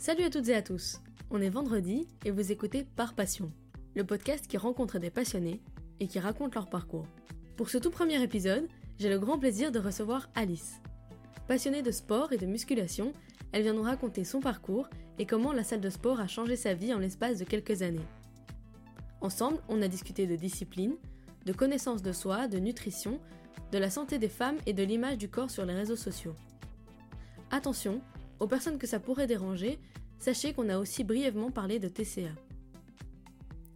Salut à toutes et à tous. On est vendredi et vous écoutez Par Passion, le podcast qui rencontre des passionnés et qui raconte leur parcours. Pour ce tout premier épisode, j'ai le grand plaisir de recevoir Alice. Passionnée de sport et de musculation, elle vient nous raconter son parcours et comment la salle de sport a changé sa vie en l'espace de quelques années. Ensemble, on a discuté de discipline, de connaissance de soi, de nutrition, de la santé des femmes et de l'image du corps sur les réseaux sociaux. Attention, aux personnes que ça pourrait déranger, sachez qu'on a aussi brièvement parlé de TCA.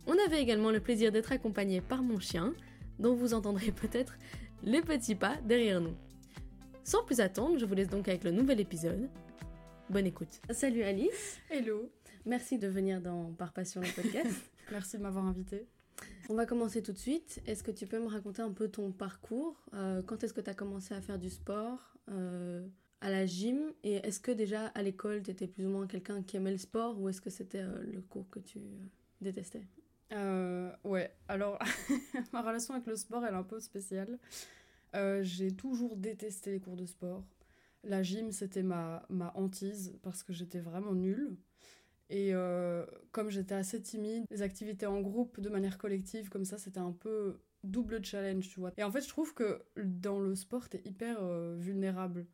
On avait également le plaisir d'être accompagné par mon chien, dont vous entendrez peut-être les petits pas derrière nous. Sans plus attendre, je vous laisse donc avec le nouvel épisode. Bonne écoute. Salut Alice. Hello. Merci de venir dans Par Passion le podcast. Merci de m'avoir invité. On va commencer tout de suite. Est-ce que tu peux me raconter un peu ton parcours? Euh, Quand est-ce que tu as commencé à faire du sport? Euh, à la gym Et est-ce que déjà à l'école, tu étais plus ou moins quelqu'un qui aimait le sport ou est-ce que c'était euh, le cours que tu détestais? Ouais, alors ma relation avec le sport, elle est un peu spéciale. J'ai toujours détesté les cours de sport. La gym, c'était ma, ma hantise parce que j'étais vraiment nulle. Et euh, comme j'étais assez timide, les activités en groupe de manière collective, comme ça, c'était un peu double challenge, tu vois. Et en fait, je trouve que dans le sport, t'es hyper euh, vulnérable.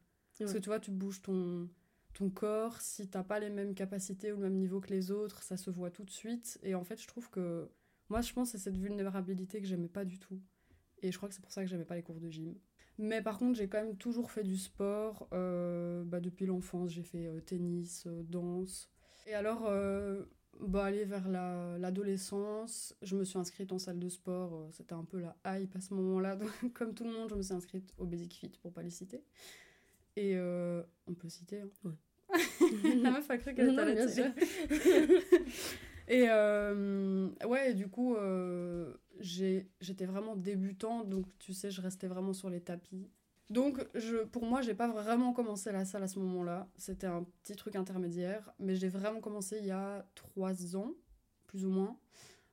Parce que tu vois, tu bouges ton, ton corps, si t'as pas les mêmes capacités ou le même niveau que les autres, ça se voit tout de suite. Et en fait, je trouve que. Moi, je pense que c'est cette vulnérabilité que j'aimais pas du tout. Et je crois que c'est pour ça que j'aimais pas les cours de gym. Mais par contre, j'ai quand même toujours fait du sport. Euh, bah, depuis l'enfance, j'ai fait tennis, danse. Et alors, euh, bah, aller vers l'adolescence, je me suis inscrite en salle de sport. Euh, c'était un peu la hype à ce moment-là. Comme tout le monde, je me suis inscrite au Basic Fit pour pas les citer. Et euh, on peut citer. Hein. Ouais. la meuf a cru qu'elle était bien sûr. Et ouais, du coup, j'étais vraiment débutante, donc tu sais, je restais vraiment sur les tapis. Donc, je, pour moi, j'ai pas vraiment commencé la salle à ce moment-là. C'était un petit truc intermédiaire. Mais j'ai vraiment commencé il y a trois ans, plus ou moins,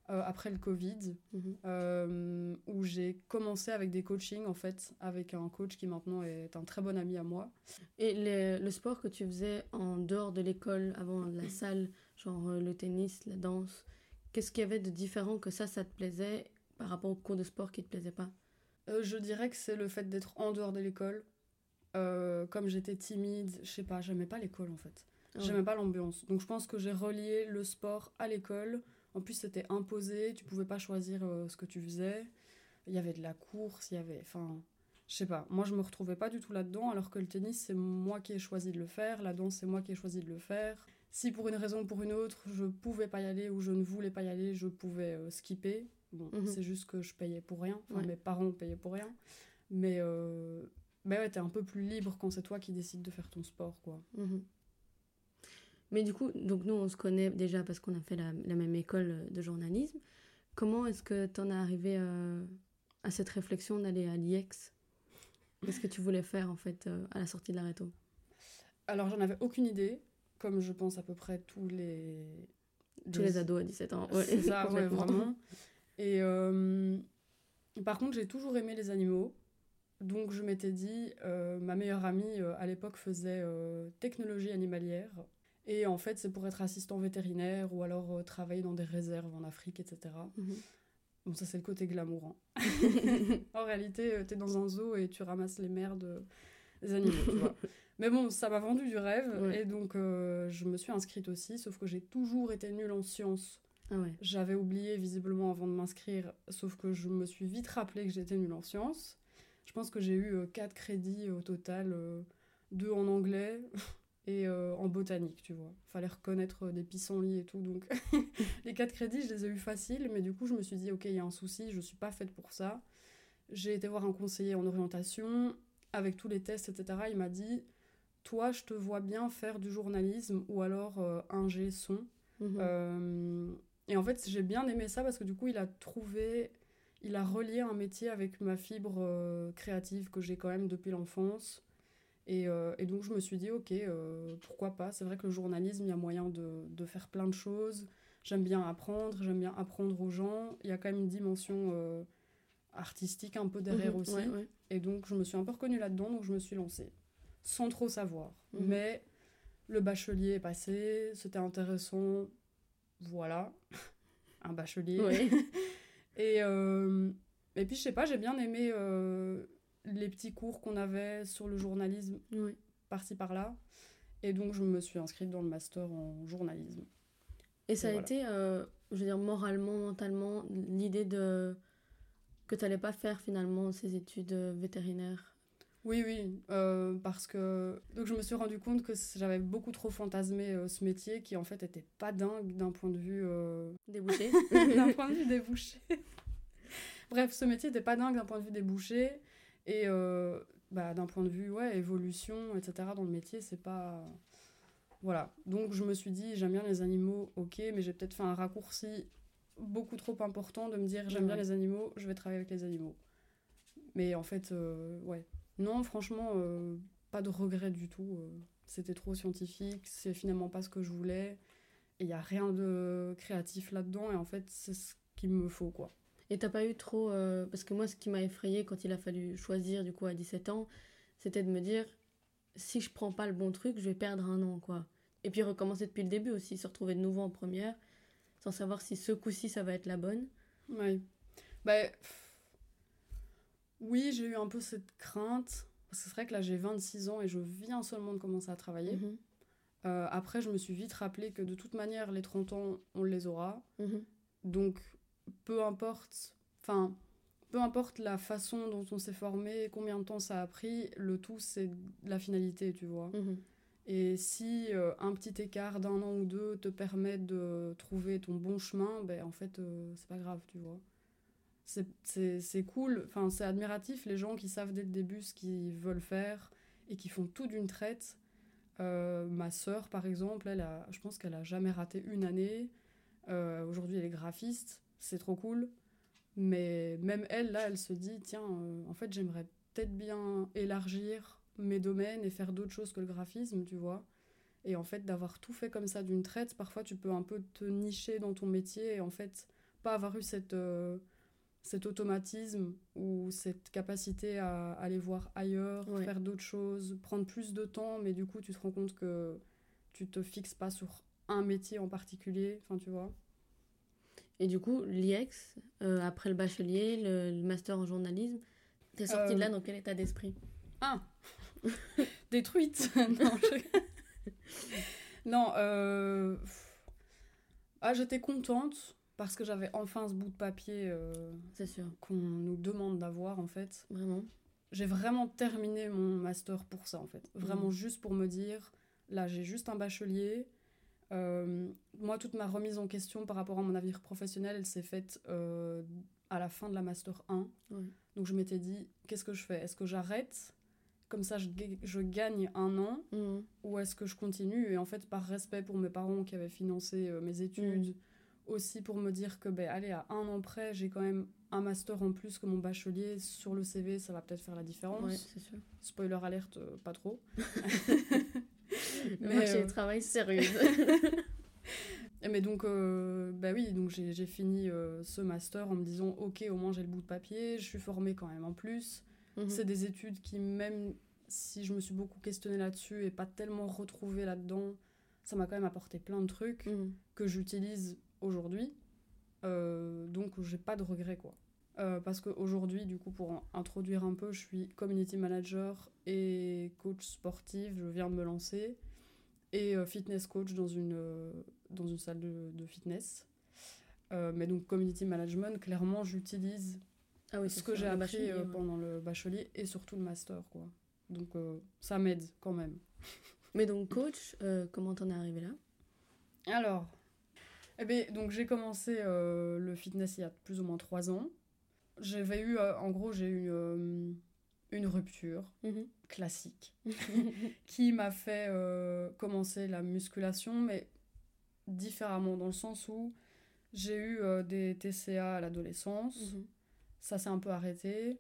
euh, après le Covid, mhm. euh, où j'ai commencé avec des coachings, en fait, avec un coach qui maintenant est un très bon ami à moi. Et le sport que tu faisais en dehors de l'école, avant la salle, genre euh, le tennis, la danse, qu'est-ce qu'il y avait de différent que ça, ça te plaisait par rapport au cours de sport qui te plaisait pas? Euh, je dirais que c'est le fait d'être en dehors de l'école. Comme j'étais timide, je sais pas, j'aimais pas l'école en fait. Ah j'aimais pas l'ambiance. Donc je pense que j'ai relié le sport à l'école. En plus, c'était imposé, tu pouvais pas choisir euh, ce que tu faisais. Il y avait de la course, il y avait. Enfin, je sais pas. Moi, je me retrouvais pas du tout là-dedans, alors que le tennis, c'est moi qui ai choisi de le faire. La danse, c'est moi qui ai choisi de le faire. Si pour une raison ou pour une autre, je pouvais pas y aller ou je ne voulais pas y aller, je pouvais skipper. Bon, mhm. c'est juste que je payais pour rien. Enfin, mes parents payaient pour rien. Mais, euh... ouais, t'es un peu plus libre quand c'est toi qui décides de faire ton sport, quoi. Mhm. Mais du coup, donc nous, on se connaît déjà parce qu'on a fait la, même école de journalisme. Comment est-ce que t'en es arrivé euh, à cette réflexion d'aller à l'IEX Qu'est-ce que tu voulais faire, en fait, euh, à la sortie de la réto Alors, j'en avais aucune idée, comme je pense à peu près tous les... Tous les, ados à 17 ans. Ouais, c'est ça, ouais, vraiment. Et euh, par contre, j'ai toujours aimé les animaux. Donc je m'étais dit, ma meilleure amie à l'époque faisait technologie animalière. Et en fait, c'est pour être assistant vétérinaire ou alors travailler dans des réserves en Afrique, etc. Mhm. Bon, ça c'est le côté glamour. Hein. en réalité, t'es dans un zoo et tu ramasses les merdes des animaux, tu vois. Mais bon, ça m'a vendu du rêve. Et donc, je me suis inscrite aussi, sauf que j'ai toujours été nulle en sciences. Ah J'avais oublié visiblement avant de m'inscrire, sauf que je me suis vite rappelé que j'étais nulle en sciences. Je pense que j'ai eu 4 euh, crédits au total, 2 euh, en anglais et euh, en botanique, tu vois. Fallait reconnaître des pissenlits et tout, donc les 4 crédits, je les ai eu faciles, mais du coup, je me suis dit, ok, il y a un souci, je suis pas faite pour ça. J'ai été voir un conseiller en orientation, avec tous les tests, etc. Il m'a dit, toi, je te vois bien faire du journalisme ou alors un G son. Mhm. Et en fait, j'ai bien aimé ça parce que du coup, il a trouvé, il a relié un métier avec ma fibre euh, créative que j'ai quand même depuis l'enfance. Et, euh, et, donc, je me suis dit, ok, euh, pourquoi pas C'est vrai que le journalisme, il y a moyen de, de faire plein de choses. J'aime bien apprendre, j'aime bien apprendre aux gens. Il y a quand même une dimension artistique un peu derrière mhm, aussi. Et donc, je me suis un peu reconnue là-dedans, donc je me suis lancée. Sans trop savoir. Mhm. Mais le bachelier est passé, c'était intéressant, voilà, un bachelier. Ouais. et, euh, et puis, je sais pas, j'ai bien aimé euh, les petits cours qu'on avait sur le journalisme, par-ci par-là. Et donc, je me suis inscrite dans le master en journalisme. Et ça a voilà. été, euh, je veux dire, moralement, mentalement, l'idée de que tu n'allais pas faire finalement ces études euh, vétérinaires? Oui, oui, euh, parce que donc je me suis rendu compte que j'avais beaucoup trop fantasmé euh, ce métier qui en fait était pas dingue d'un point de vue Débouché. d'un point de vue débouché. Bref, ce métier était pas dingue d'un point de vue débouché et euh, bah, d'un point de vue ouais évolution etc dans le métier c'est pas voilà. Donc je me suis dit j'aime bien les animaux ok mais j'ai peut-être fait un raccourci beaucoup trop important de me dire j'aime bien les animaux je vais travailler avec les animaux. Mais en fait euh, ouais. Non franchement euh, pas de regret du tout c'était trop scientifique c'est finalement pas ce que je voulais. Et il y a rien de créatif là-dedans et en fait c'est ce qu'il me faut quoi Et t'as pas eu trop. euh, parce que moi, ce qui m'a effrayé quand il a fallu choisir, du coup, à 17 ans, c'était de me dire si je prends pas le bon truc, je vais perdre un an, quoi. Et puis recommencer depuis le début aussi, se retrouver de nouveau en première, sans savoir si ce coup-ci, ça va être la bonne. Oui. Bah, pff, oui, j'ai eu un peu cette crainte. Parce que c'est vrai que là, j'ai 26 ans et je viens seulement de commencer à travailler. Mhm. Euh, après, je me suis vite rappelé que de toute manière, les 30 ans, on les aura. Mhm. Donc, peu importe. Enfin, peu importe la façon dont on s'est formé, combien de temps ça a pris, le tout, c'est la finalité, tu vois. Mhm. Et si euh, un petit écart d'un an ou deux te permet de trouver ton bon chemin, ben en fait, euh, c'est pas grave, tu vois. C'est- cool, enfin, c'est admiratif les gens qui savent dès le début ce qu'ils veulent faire et qui font tout d'une traite. Euh, ma sœur, par exemple, elle a, je pense qu'elle a jamais raté une année. Euh, Aujourd'hui, elle est graphiste, c'est trop cool. Mais même elle, là, elle se dit, tiens, euh, en fait, j'aimerais peut-être bien élargir mes domaines et faire d'autres choses que le graphisme, tu vois. Et en fait, d'avoir tout fait comme ça d'une traite, parfois tu peux un peu te nicher dans ton métier et en fait, pas avoir eu cette, euh, cet automatisme ou cette capacité à aller voir ailleurs, Ouais. faire d'autres choses, prendre plus de temps, mais du coup, tu te rends compte que tu te fixes pas sur un métier en particulier, enfin, tu vois. Et du coup, l'IEX, euh, après le bachelier, le, le master en journalisme, t'es sortie de là Euh, dans quel état d'esprit? Ah Détruite Non, je- non euh... ah, j'étais contente parce que j'avais enfin ce bout de papier qu'on nous demande d'avoir en fait. vraiment. J'ai vraiment terminé mon master pour ça en fait. Vraiment Mhm. juste pour me dire, là j'ai juste un bachelier. Euh, moi, toute ma remise en question par rapport à mon avenir professionnel, elle s'est faite euh, à la fin de la master 1. Ouais. Donc je m'étais dit, qu'est-ce que je fais? Est-ce que j'arrête? Comme ça, je, je gagne un an Mhm. ou est-ce que je continue? Et en fait, par respect pour mes parents qui avaient financé euh, mes études, aussi pour me dire que, ben, allez, à un an près, j'ai quand même un master en plus que mon bachelier sur le CV, ça va peut-être faire la différence. Ouais, c'est sûr. Spoiler alerte, pas trop. Mais, marché euh, du travail. Et Mais donc, euh, bah oui, donc j'ai j'ai fini euh, ce master en me disant, ok, au moins j'ai le bout de papier, je suis formée quand même en plus. Mhm. C'est des études qui, même si je me suis beaucoup questionnée là-dessus et pas tellement retrouvée là-dedans, ça m'a quand même apporté plein de trucs Mhm. que j'utilise aujourd'hui. Euh, donc j'ai pas de regrets quoi. Euh, parce qu'aujourd'hui, du coup, pour introduire un peu, je suis community manager et coach sportif, je viens de me lancer, et euh, fitness coach dans une, euh, dans une salle de, de fitness. Euh, mais donc community management, clairement, j'utilise Ah oui, ce que j'ai appris bachelier, ouais. pendant le bachelier et surtout le master quoi. Donc ça m'aide quand même. Mais donc, coach, comment t'en es arrivé là? Alors, eh ben, donc j'ai commencé euh, le fitness il y a plus ou moins trois ans. J'avais eu, euh, en gros, j'ai eu euh, une rupture Mhm. Classique qui m'a fait euh, commencer la musculation, mais différemment, dans le sens où j'ai eu euh, des TCA à l'adolescence, Mhm. ça s'est un peu arrêté,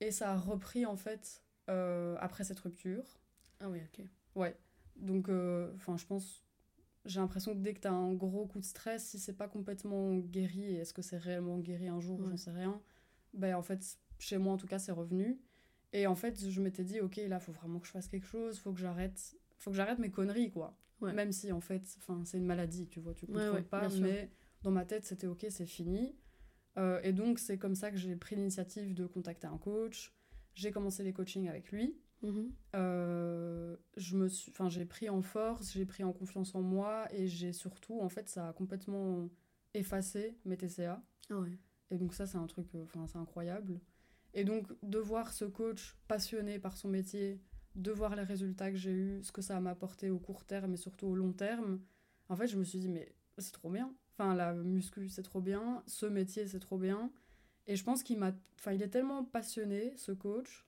et ça a repris en fait euh, après cette rupture. Ah oui, ok. Ouais. Donc, enfin, je pense, j'ai l'impression que dès que tu as un gros coup de stress, si c'est pas complètement guéri, et est-ce que c'est réellement guéri un jour, Ouais. j'en sais rien, ben en fait, chez moi en tout cas, c'est revenu. Et en fait, je m'étais dit, ok, là, faut vraiment que je fasse quelque chose, faut que j'arrête. faut que j'arrête mes conneries, quoi. Ouais. Même si, en fait, enfin, c'est une maladie, tu vois, tu contrôles ouais, pas, sûr. mais dans ma tête, c'était ok, c'est fini. Euh, et donc, c'est comme ça que j'ai pris l'initiative de contacter un coach. J'ai commencé les coachings avec lui. Mhm. Euh, je me suis, enfin, j'ai pris en force, j'ai pris en confiance en moi et j'ai surtout, en fait, ça a complètement effacé mes TCA. Ah. Et donc ça, c'est un truc, euh, enfin, c'est incroyable. Et donc, de voir ce coach passionné par son métier, de voir les résultats que j'ai eus, ce que ça m'a apporté au court terme et surtout au long terme, en fait, je me suis dit, mais c'est trop bien. Enfin, la muscu, c'est trop bien. Ce métier, c'est trop bien. Et je pense qu'il m'a... Enfin, il est tellement passionné, ce coach,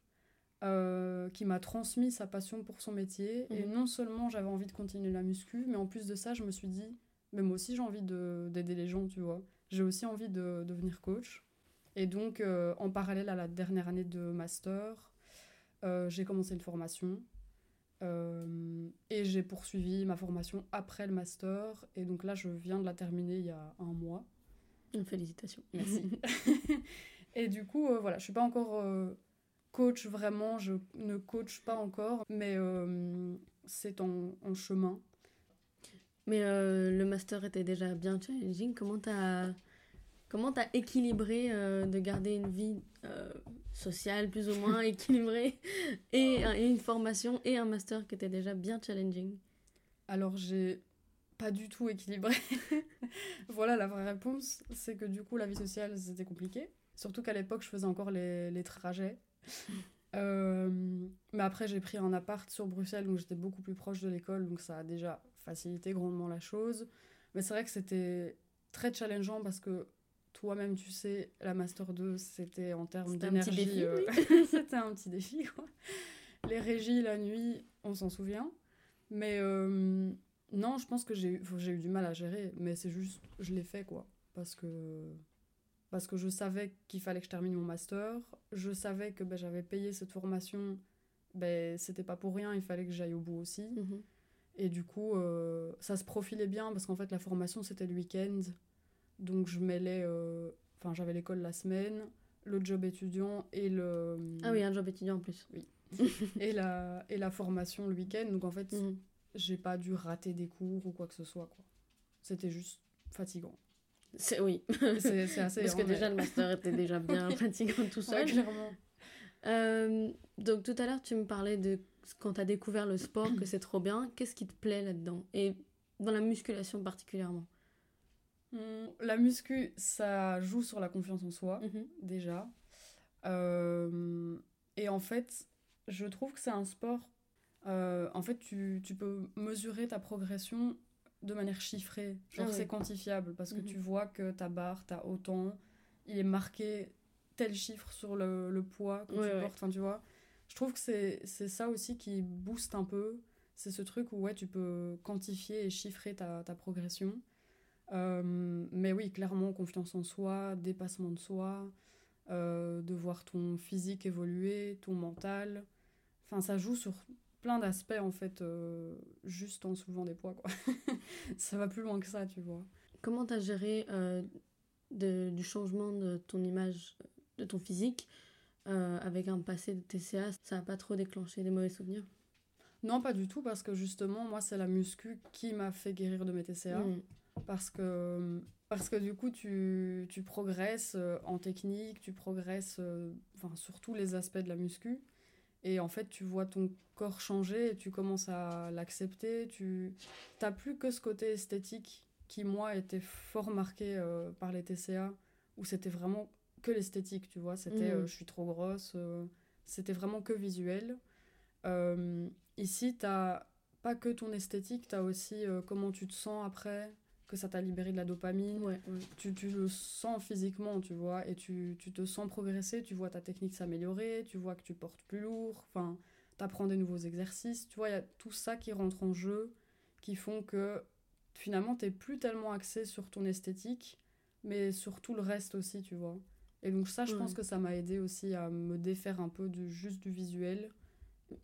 euh, qui m'a transmis sa passion pour son métier. Et Mhm. non seulement j'avais envie de continuer la muscu, mais en plus de ça, je me suis dit, mais moi aussi j'ai envie de- d'aider les gens, tu vois. J'ai aussi envie de devenir coach. Et donc, euh, en parallèle à la dernière année de master, euh, j'ai commencé une formation. Euh, et j'ai poursuivi ma formation après le master. Et donc là, je viens de la terminer il y a un mois. Félicitations. Merci. et du coup, voilà, je suis pas encore coach vraiment, je ne coach pas encore, mais c'est en, en chemin. Mais le master était déjà bien challenging. Comment t'as comment t'as équilibré euh, de garder une vie euh, sociale plus ou moins équilibrée et, un- et une formation et un master qui était déjà bien challenging? Alors, j'ai pas du tout équilibré. voilà, la vraie réponse, c'est que du coup, la vie sociale, c'était compliqué. Surtout qu'à l'époque, je faisais encore les, les trajets. Euh, mais après, j'ai pris un appart sur Bruxelles, donc j'étais beaucoup plus proche de l'école, donc ça a déjà facilité grandement la chose. Mais c'est vrai que c'était très challengeant parce que toi-même, tu sais, la Master 2, c'était en termes d'énergie. euh, c'était un petit défi, quoi. Les régies, la nuit, on s'en souvient. Mais euh, non, je pense que j'ai eu, enfin, eu du mal à gérer, mais c'est juste, je l'ai fait, quoi. Parce que, parce que je savais qu'il fallait que je termine mon master. Je savais que ben, j'avais payé cette formation. Ben, c'était pas pour rien, il fallait que j'aille au bout aussi. Mhm. Et du coup, euh, ça se profilait bien parce qu'en fait, la formation, c'était le week-end. Donc, je mêlais. euh, Enfin, j'avais l'école la semaine, le job étudiant et, le, Ah oui, un job étudiant en plus. et, la, et la formation le week-end. Donc, en fait, Mhm. j'ai pas dû rater des cours ou quoi que ce soit. quoi. C'était juste fatigant. C'est oui. C'est assez. Parce que déjà le master était déjà bien fatigant tout Ouais, seul. clairement. Euh, donc tout à l'heure tu me parlais de quand tu as découvert le sport que c'est trop bien. Qu'est-ce qui te plaît là-dedans? Et dans la musculation particulièrement? La muscu, ça joue sur la confiance en soi. Mhm. déjà. Euh, et en fait, je trouve que c'est un sport. euh, en fait, tu, tu peux mesurer ta progression de manière chiffrée. Genre, Ah c'est quantifiable parce que Mhm. tu vois que ta barre, t'as autant. Il est marqué tel chiffre sur le, le poids que tu portes. Enfin, tu vois. Je trouve que c'est c'est ça aussi qui booste un peu. C'est ce truc où ouais, tu peux quantifier et chiffrer ta, ta progression. Euh, mais oui, clairement, confiance en soi, dépassement de soi, euh, de voir ton physique évoluer, ton mental. Enfin, ça joue sur plein d'aspects, en fait, euh, juste en soulevant des poids, quoi. ça va plus loin que ça, tu vois. Comment tu as géré de- du changement de ton image, de ton physique avec un passé de TCA Ça n'a pas trop déclenché des mauvais souvenirs? Non, pas du tout, parce que justement, moi, c'est la muscu qui m'a fait guérir de mes TCA. Mhm. Parce que parce que du coup tu, tu progresses euh, en technique tu progresses euh, enfin sur tous les aspects de la muscu. Et en fait tu vois ton corps changer et tu commences à l'accepter. Tu t'as plus que ce côté esthétique qui moi était fort marqué euh, par les TCA où c'était vraiment que l'esthétique tu vois. C'était euh, je suis trop grosse euh, c'était vraiment que visuel. Ici t'as pas que ton esthétique, t'as aussi euh, comment tu te sens après, que ça t'a libéré de la dopamine. Ouais, ouais. Tu, tu le sens physiquement, tu vois, et tu, tu te sens progresser, tu vois ta technique s'améliorer, tu vois que tu portes plus lourd, enfin, t'apprends des nouveaux exercices, tu vois, il y a tout ça qui rentre en jeu, qui font que finalement t'es plus tellement axé sur ton esthétique, mais sur tout le reste aussi, tu vois. Et donc ça, je pense que ça m'a aidé aussi à me défaire un peu du, juste du visuel.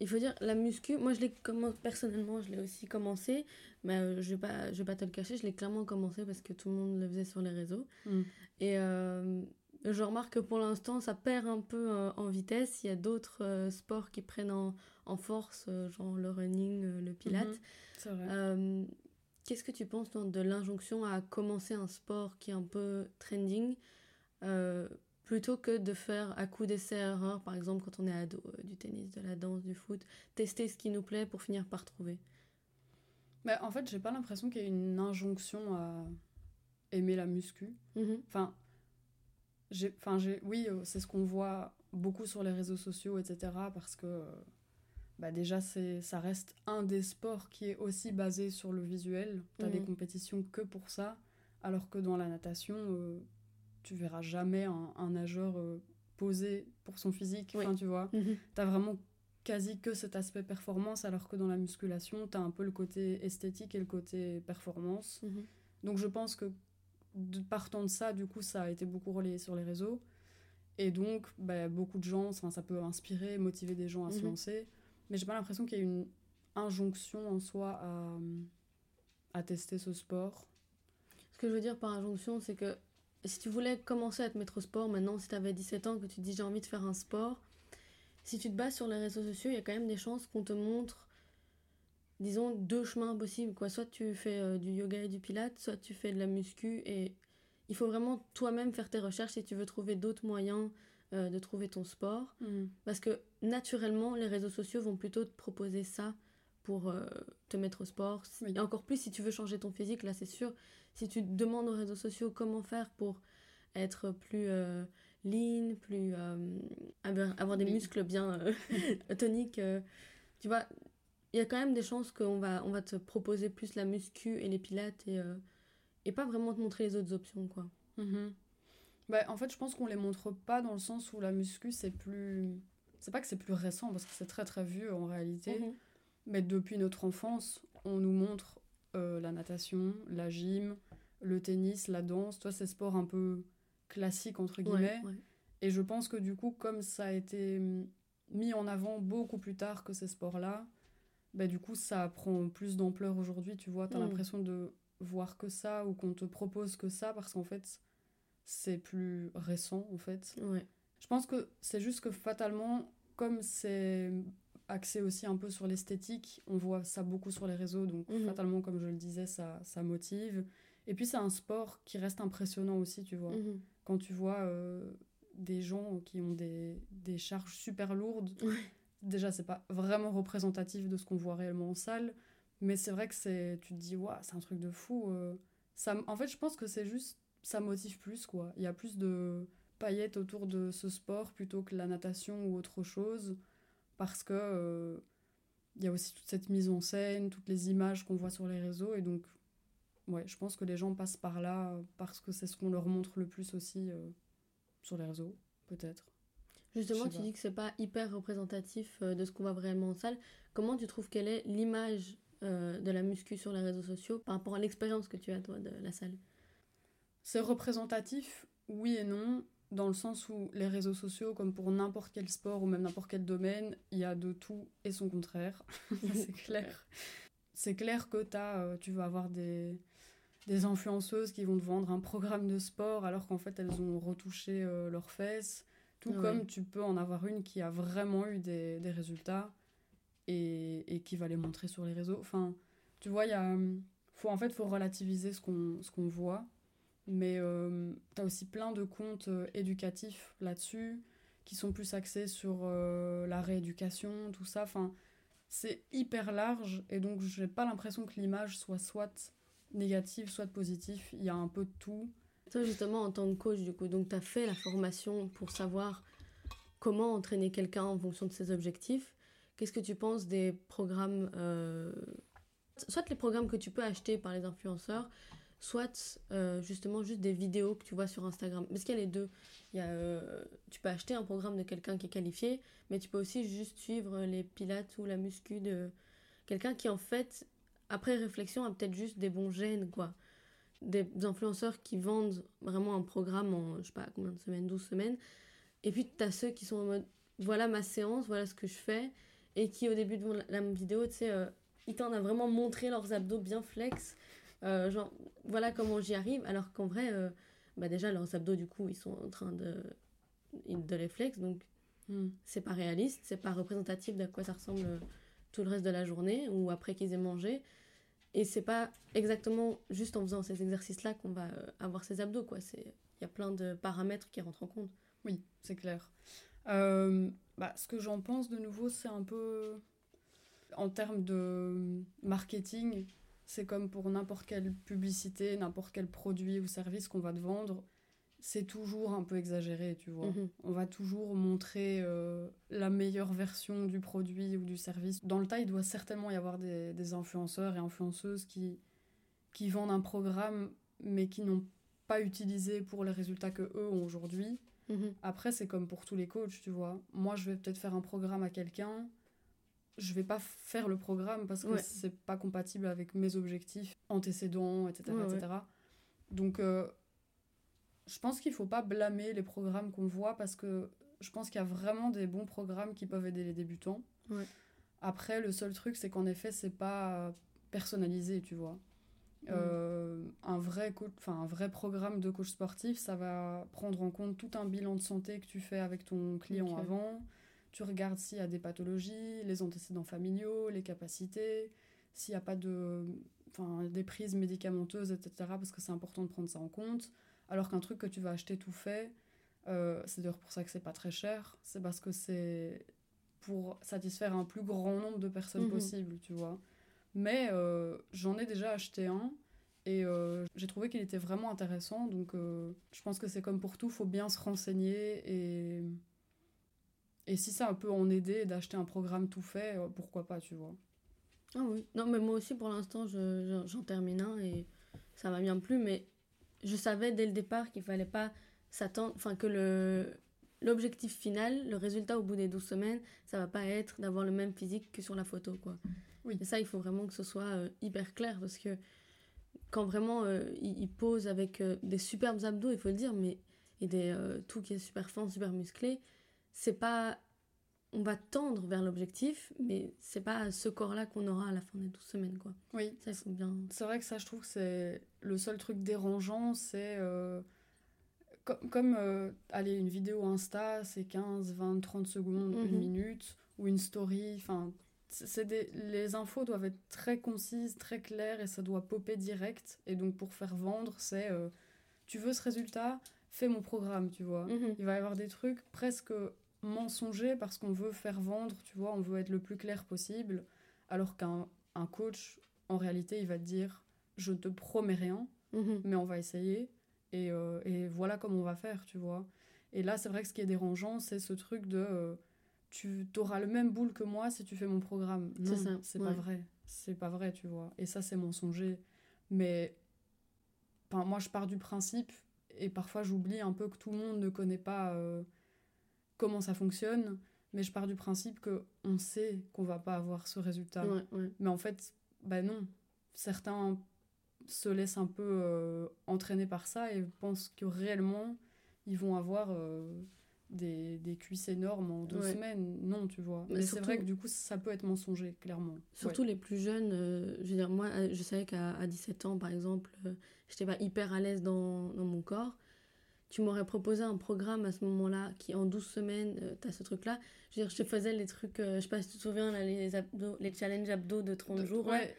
Il faut dire, la muscu, moi je l'ai commencé, personnellement, je l'ai aussi commencé, mais euh, je vais pas, je vais pas te le cacher, je l'ai clairement commencé parce que tout le monde le faisait sur les réseaux. Mm. Et euh, je remarque que pour l'instant, ça perd un peu euh, en vitesse. Il y a d'autres euh, sports qui prennent en, en force, genre le running, le pilate. C'est vrai. Qu'est-ce que tu penses toi, de l'injonction à commencer un sport qui est un peu trending plutôt que de faire à coup d'essai-erreur, par exemple quand on est ado, du tennis, de la danse, du foot, tester ce qui nous plaît pour finir par trouver Mais en fait, j'ai pas l'impression qu'il y ait une injonction à aimer la muscu. Mhm. Enfin, j'ai, enfin, j'ai, oui, euh, c'est ce qu'on voit beaucoup sur les réseaux sociaux, etc. Parce que euh, bah déjà, c'est, ça reste un des sports qui est aussi basé sur le visuel. Tu as des Mhm. compétitions que pour ça. Alors que dans la natation, euh, tu verras jamais un, un nageur euh, posé pour son physique. Oui. Enfin, tu vois, Mhm. tu as vraiment quasi que cet aspect performance. Alors que dans la musculation, tu as un peu le côté esthétique et le côté performance. Mhm. Donc je pense que de, partant de ça, du coup, ça a été beaucoup relayé sur les réseaux. Et donc, bah, beaucoup de gens, enfin, ça peut inspirer, motiver des gens à se Mhm. lancer. Mais j'ai pas l'impression qu'il y ait une injonction en soi à, à tester ce sport. Ce que je veux dire par injonction, c'est que si tu voulais commencer à te mettre au sport maintenant, si tu avais 17 ans, que tu te dis j'ai envie de faire un sport, si tu te bases sur les réseaux sociaux, il y a quand même des chances qu'on te montre, disons, deux chemins possibles. Quoi. Soit tu fais euh, du yoga et du pilate, soit tu fais de la muscu. Et il faut vraiment toi-même faire tes recherches si tu veux trouver d'autres moyens euh, de trouver ton sport. Parce que naturellement, les réseaux sociaux vont plutôt te proposer ça pour euh, te mettre au sport. Oui. Et encore plus si tu veux changer ton physique, là c'est sûr. Si tu demandes aux réseaux sociaux comment faire pour être plus euh, lean, plus euh, avoir des muscles bien toniques, tu vois, il y a quand même des chances qu'on va, on va te proposer plus la muscu et les pilates et, et pas vraiment te montrer les autres options, quoi. Mhm. Bah, en fait, je pense qu'on les montre pas dans le sens où la muscu, c'est plus. C'est pas que c'est plus récent, parce que c'est très très vieux en réalité. Mhm. Mais depuis notre enfance, on nous montre euh, la natation, la gym, le tennis, la danse, toi, ces sports un peu classiques, entre guillemets. Ouais, ouais. Et je pense que du coup, comme ça a été hum, mis en avant beaucoup plus tard que ces sports-là, bah, du coup, ça prend plus d'ampleur aujourd'hui, tu vois. T'as Mm. l'impression de voir que ça ou qu'on te propose que ça parce qu'en fait, c'est plus récent, en fait. Ouais. Je pense que c'est juste que fatalement, comme c'est axé aussi un peu sur l'esthétique, on voit ça beaucoup sur les réseaux, donc Mhm. fatalement, comme je le disais, ça, ça motive. Et puis c'est un sport qui reste impressionnant aussi, tu vois. Mhm. Quand tu vois euh, des gens qui ont des, des charges super lourdes, Ouais. déjà c'est pas vraiment représentatif de ce qu'on voit réellement en salle, mais c'est vrai que c'est, tu te dis, waouh, c'est un truc de fou. euh. ça, en fait, je pense que c'est juste, ça motive plus, quoi. Il y a plus de paillettes autour de ce sport plutôt que la natation ou autre chose, parce que euh, il y a aussi toute cette mise en scène, toutes les images qu'on voit sur les réseaux, et donc, ouais, je pense que les gens passent par là euh, parce que c'est ce qu'on leur montre le plus aussi euh, sur les réseaux, peut-être. Justement, tu dis que c'est pas hyper représentatif euh, de ce qu'on voit vraiment en salle. Comment tu trouves quelle est l'image euh, de la muscu sur les réseaux sociaux par rapport à l'expérience que tu as toi de la salle? C'est représentatif, oui et non, dans le sens où les réseaux sociaux, comme pour n'importe quel sport ou même n'importe quel domaine, il y a de tout et son contraire. C'est clair. C'est clair que t'as, euh, tu vas avoir des, des influenceuses qui vont te vendre un programme de sport alors qu'en fait elles ont retouché euh, leurs fesses. Tout Ouais. comme tu peux en avoir une qui a vraiment eu des, des résultats et, et qui va les montrer sur les réseaux. Enfin, tu vois, il y a. hum, Faut, en fait, faut relativiser ce qu'on ce qu'on voit. Mais euh, tu as aussi plein de comptes euh, éducatifs là-dessus qui sont plus axés sur euh, la rééducation, tout ça. Enfin, c'est hyper large et donc j'ai pas l'impression que l'image soit soit négative, soit positive. Il y a un peu de tout. Toi, justement, en tant que coach, du coup, donc tu as fait la formation pour savoir comment entraîner quelqu'un en fonction de ses objectifs. Qu'est-ce que tu penses des programmes, euh, soit les programmes que tu peux acheter par les influenceurs, soit euh, justement juste des vidéos que tu vois sur Instagram Parce qu'il y a les deux. Y a, euh, tu peux acheter un programme de quelqu'un qui est qualifié, mais tu peux aussi juste suivre les pilates ou la muscu de quelqu'un qui, en fait, après réflexion, a peut-être juste des bons gènes, quoi des influenceurs qui vendent vraiment un programme en, je sais pas, combien de semaines, 12 semaines. Et puis, tu as ceux qui sont en mode, voilà ma séance, voilà ce que je fais. Et qui, au début de la vidéo, tu sais, euh, ils t'en ont vraiment montré leurs abdos bien flex. Euh, genre, voilà comment j'y arrive. Alors qu'en vrai, euh, bah déjà leurs abdos du coup ils sont en train de de les flex donc Hmm. c'est pas réaliste c'est pas représentatif d'à quoi ça ressemble euh, tout le reste de la journée ou après qu'ils aient mangé et c'est pas exactement juste en faisant ces exercices là qu'on va avoir ces abdos quoi c'est il y a plein de paramètres qui rentrent en compte Oui, c'est clair. Euh, bah, ce que j'en pense de nouveau, c'est un peu en termes de marketing, c'est comme pour n'importe quelle publicité, n'importe quel produit ou service qu'on va te vendre, c'est toujours un peu exagéré, tu vois. Mhm. On va toujours montrer euh, la meilleure version du produit ou du service. Dans le tas, il doit certainement y avoir des, des influenceurs et influenceuses qui, qui vendent un programme, mais qui n'ont pas utilisé pour les résultats que eux ont aujourd'hui. Mhm. Après, c'est comme pour tous les coachs, tu vois. Moi, je vais peut-être faire un programme à quelqu'un. Je vais pas faire le programme parce que Ouais. c'est pas compatible avec mes objectifs antécédents, etc. Ouais, etc. Donc, euh, je pense qu'il faut pas blâmer les programmes qu'on voit parce que je pense qu'il y a vraiment des bons programmes qui peuvent aider les débutants. Après, le seul truc, c'est qu'en effet, c'est pas personnalisé, tu vois. Mm. Euh, un, vrai un vrai programme de coach sportif, ça va prendre en compte tout un bilan de santé que tu fais avec ton client avant. Tu regardes s'il y a des pathologies, les antécédents familiaux, les capacités, s'il n'y a pas de, enfin, des prises médicamenteuses, etc. Parce que c'est important de prendre ça en compte. Alors qu'un truc que tu vas acheter tout fait, euh, c'est d'ailleurs pour ça que c'est pas très cher. C'est parce que c'est pour satisfaire un plus grand nombre de personnes Mhm. possible, tu vois. Mais euh, j'en ai déjà acheté un et euh, j'ai trouvé qu'il était vraiment intéressant. Donc je pense que c'est comme pour tout, faut bien se renseigner et et si ça peut en aider d'acheter un programme tout fait, euh, pourquoi pas, tu vois. Ah oui. Non, mais moi aussi, pour l'instant, je- je- j'en termine un et ça m'a bien plu, mais je savais dès le départ qu'il fallait pas s'attendre, enfin, que le l'objectif final, le résultat au bout des 12 semaines, ça va pas être d'avoir le même physique que sur la photo, quoi. Oui. Et ça, il faut vraiment que ce soit euh, hyper clair parce que quand vraiment euh, il, il pose avec euh, des superbes abdos, il faut le dire, mais et des tout qui est super fin, super musclé, c'est pas on va tendre vers l'objectif, mais c'est pas ce corps-là qu'on aura à la fin des 12 semaines, quoi. Oui, Ça, il faut bien. C'est vrai que ça, je trouve que c'est le seul truc dérangeant, c'est euh, co- comme euh, aller une vidéo Insta, c'est 15, 20, 30 secondes, une Mhm. minute, ou une story, enfin, des, les infos doivent être très concises, très claires, et ça doit popper direct. Et donc, pour faire vendre, c'est euh, tu veux ce résultat, mon programme, tu vois. Mhm. Il va y avoir des trucs presque mensongers parce qu'on veut faire vendre, tu vois, on veut être le plus clair possible, alors qu'un un coach, en réalité, il va te dire, je ne te promets rien, Mhm. mais on va essayer, et, euh, et voilà comment on va faire, tu vois. Et là, c'est vrai que ce qui est dérangeant, c'est ce truc de, euh, tu auras le même boule que moi si tu fais mon programme. C'est Non, ça, c'est ouais. pas vrai. C'est pas vrai, tu vois. Et ça, c'est mensonger. Mais enfin, moi, je pars du principe, et parfois j'oublie un peu que tout le monde ne connaît pas euh, comment ça fonctionne, mais je pars du principe que on sait qu'on va pas avoir ce résultat. Ouais, ouais. Mais en fait, bah non. Certains se laissent un peu euh, entraîner par ça et pensent que réellement, ils vont avoir euh, des, des cuisses énormes en deux Ouais. semaines. Non, tu vois. Mais Mais, c'est vrai que du coup, ça peut être mensonger, clairement. Surtout les plus jeunes, euh, je veux dire, moi, euh, je savais qu'à à 17 ans, par exemple, euh, j'étais pas hyper à l'aise dans, dans mon corps. Tu m'aurais proposé un programme à ce moment-là qui, en 12 semaines, euh, t'as ce truc-là. Je veux dire, je te faisais les trucs, euh, je sais pas si tu te souviens, là, les, abdos, les challenges abdos de 30 Ouais. jours. Ouais.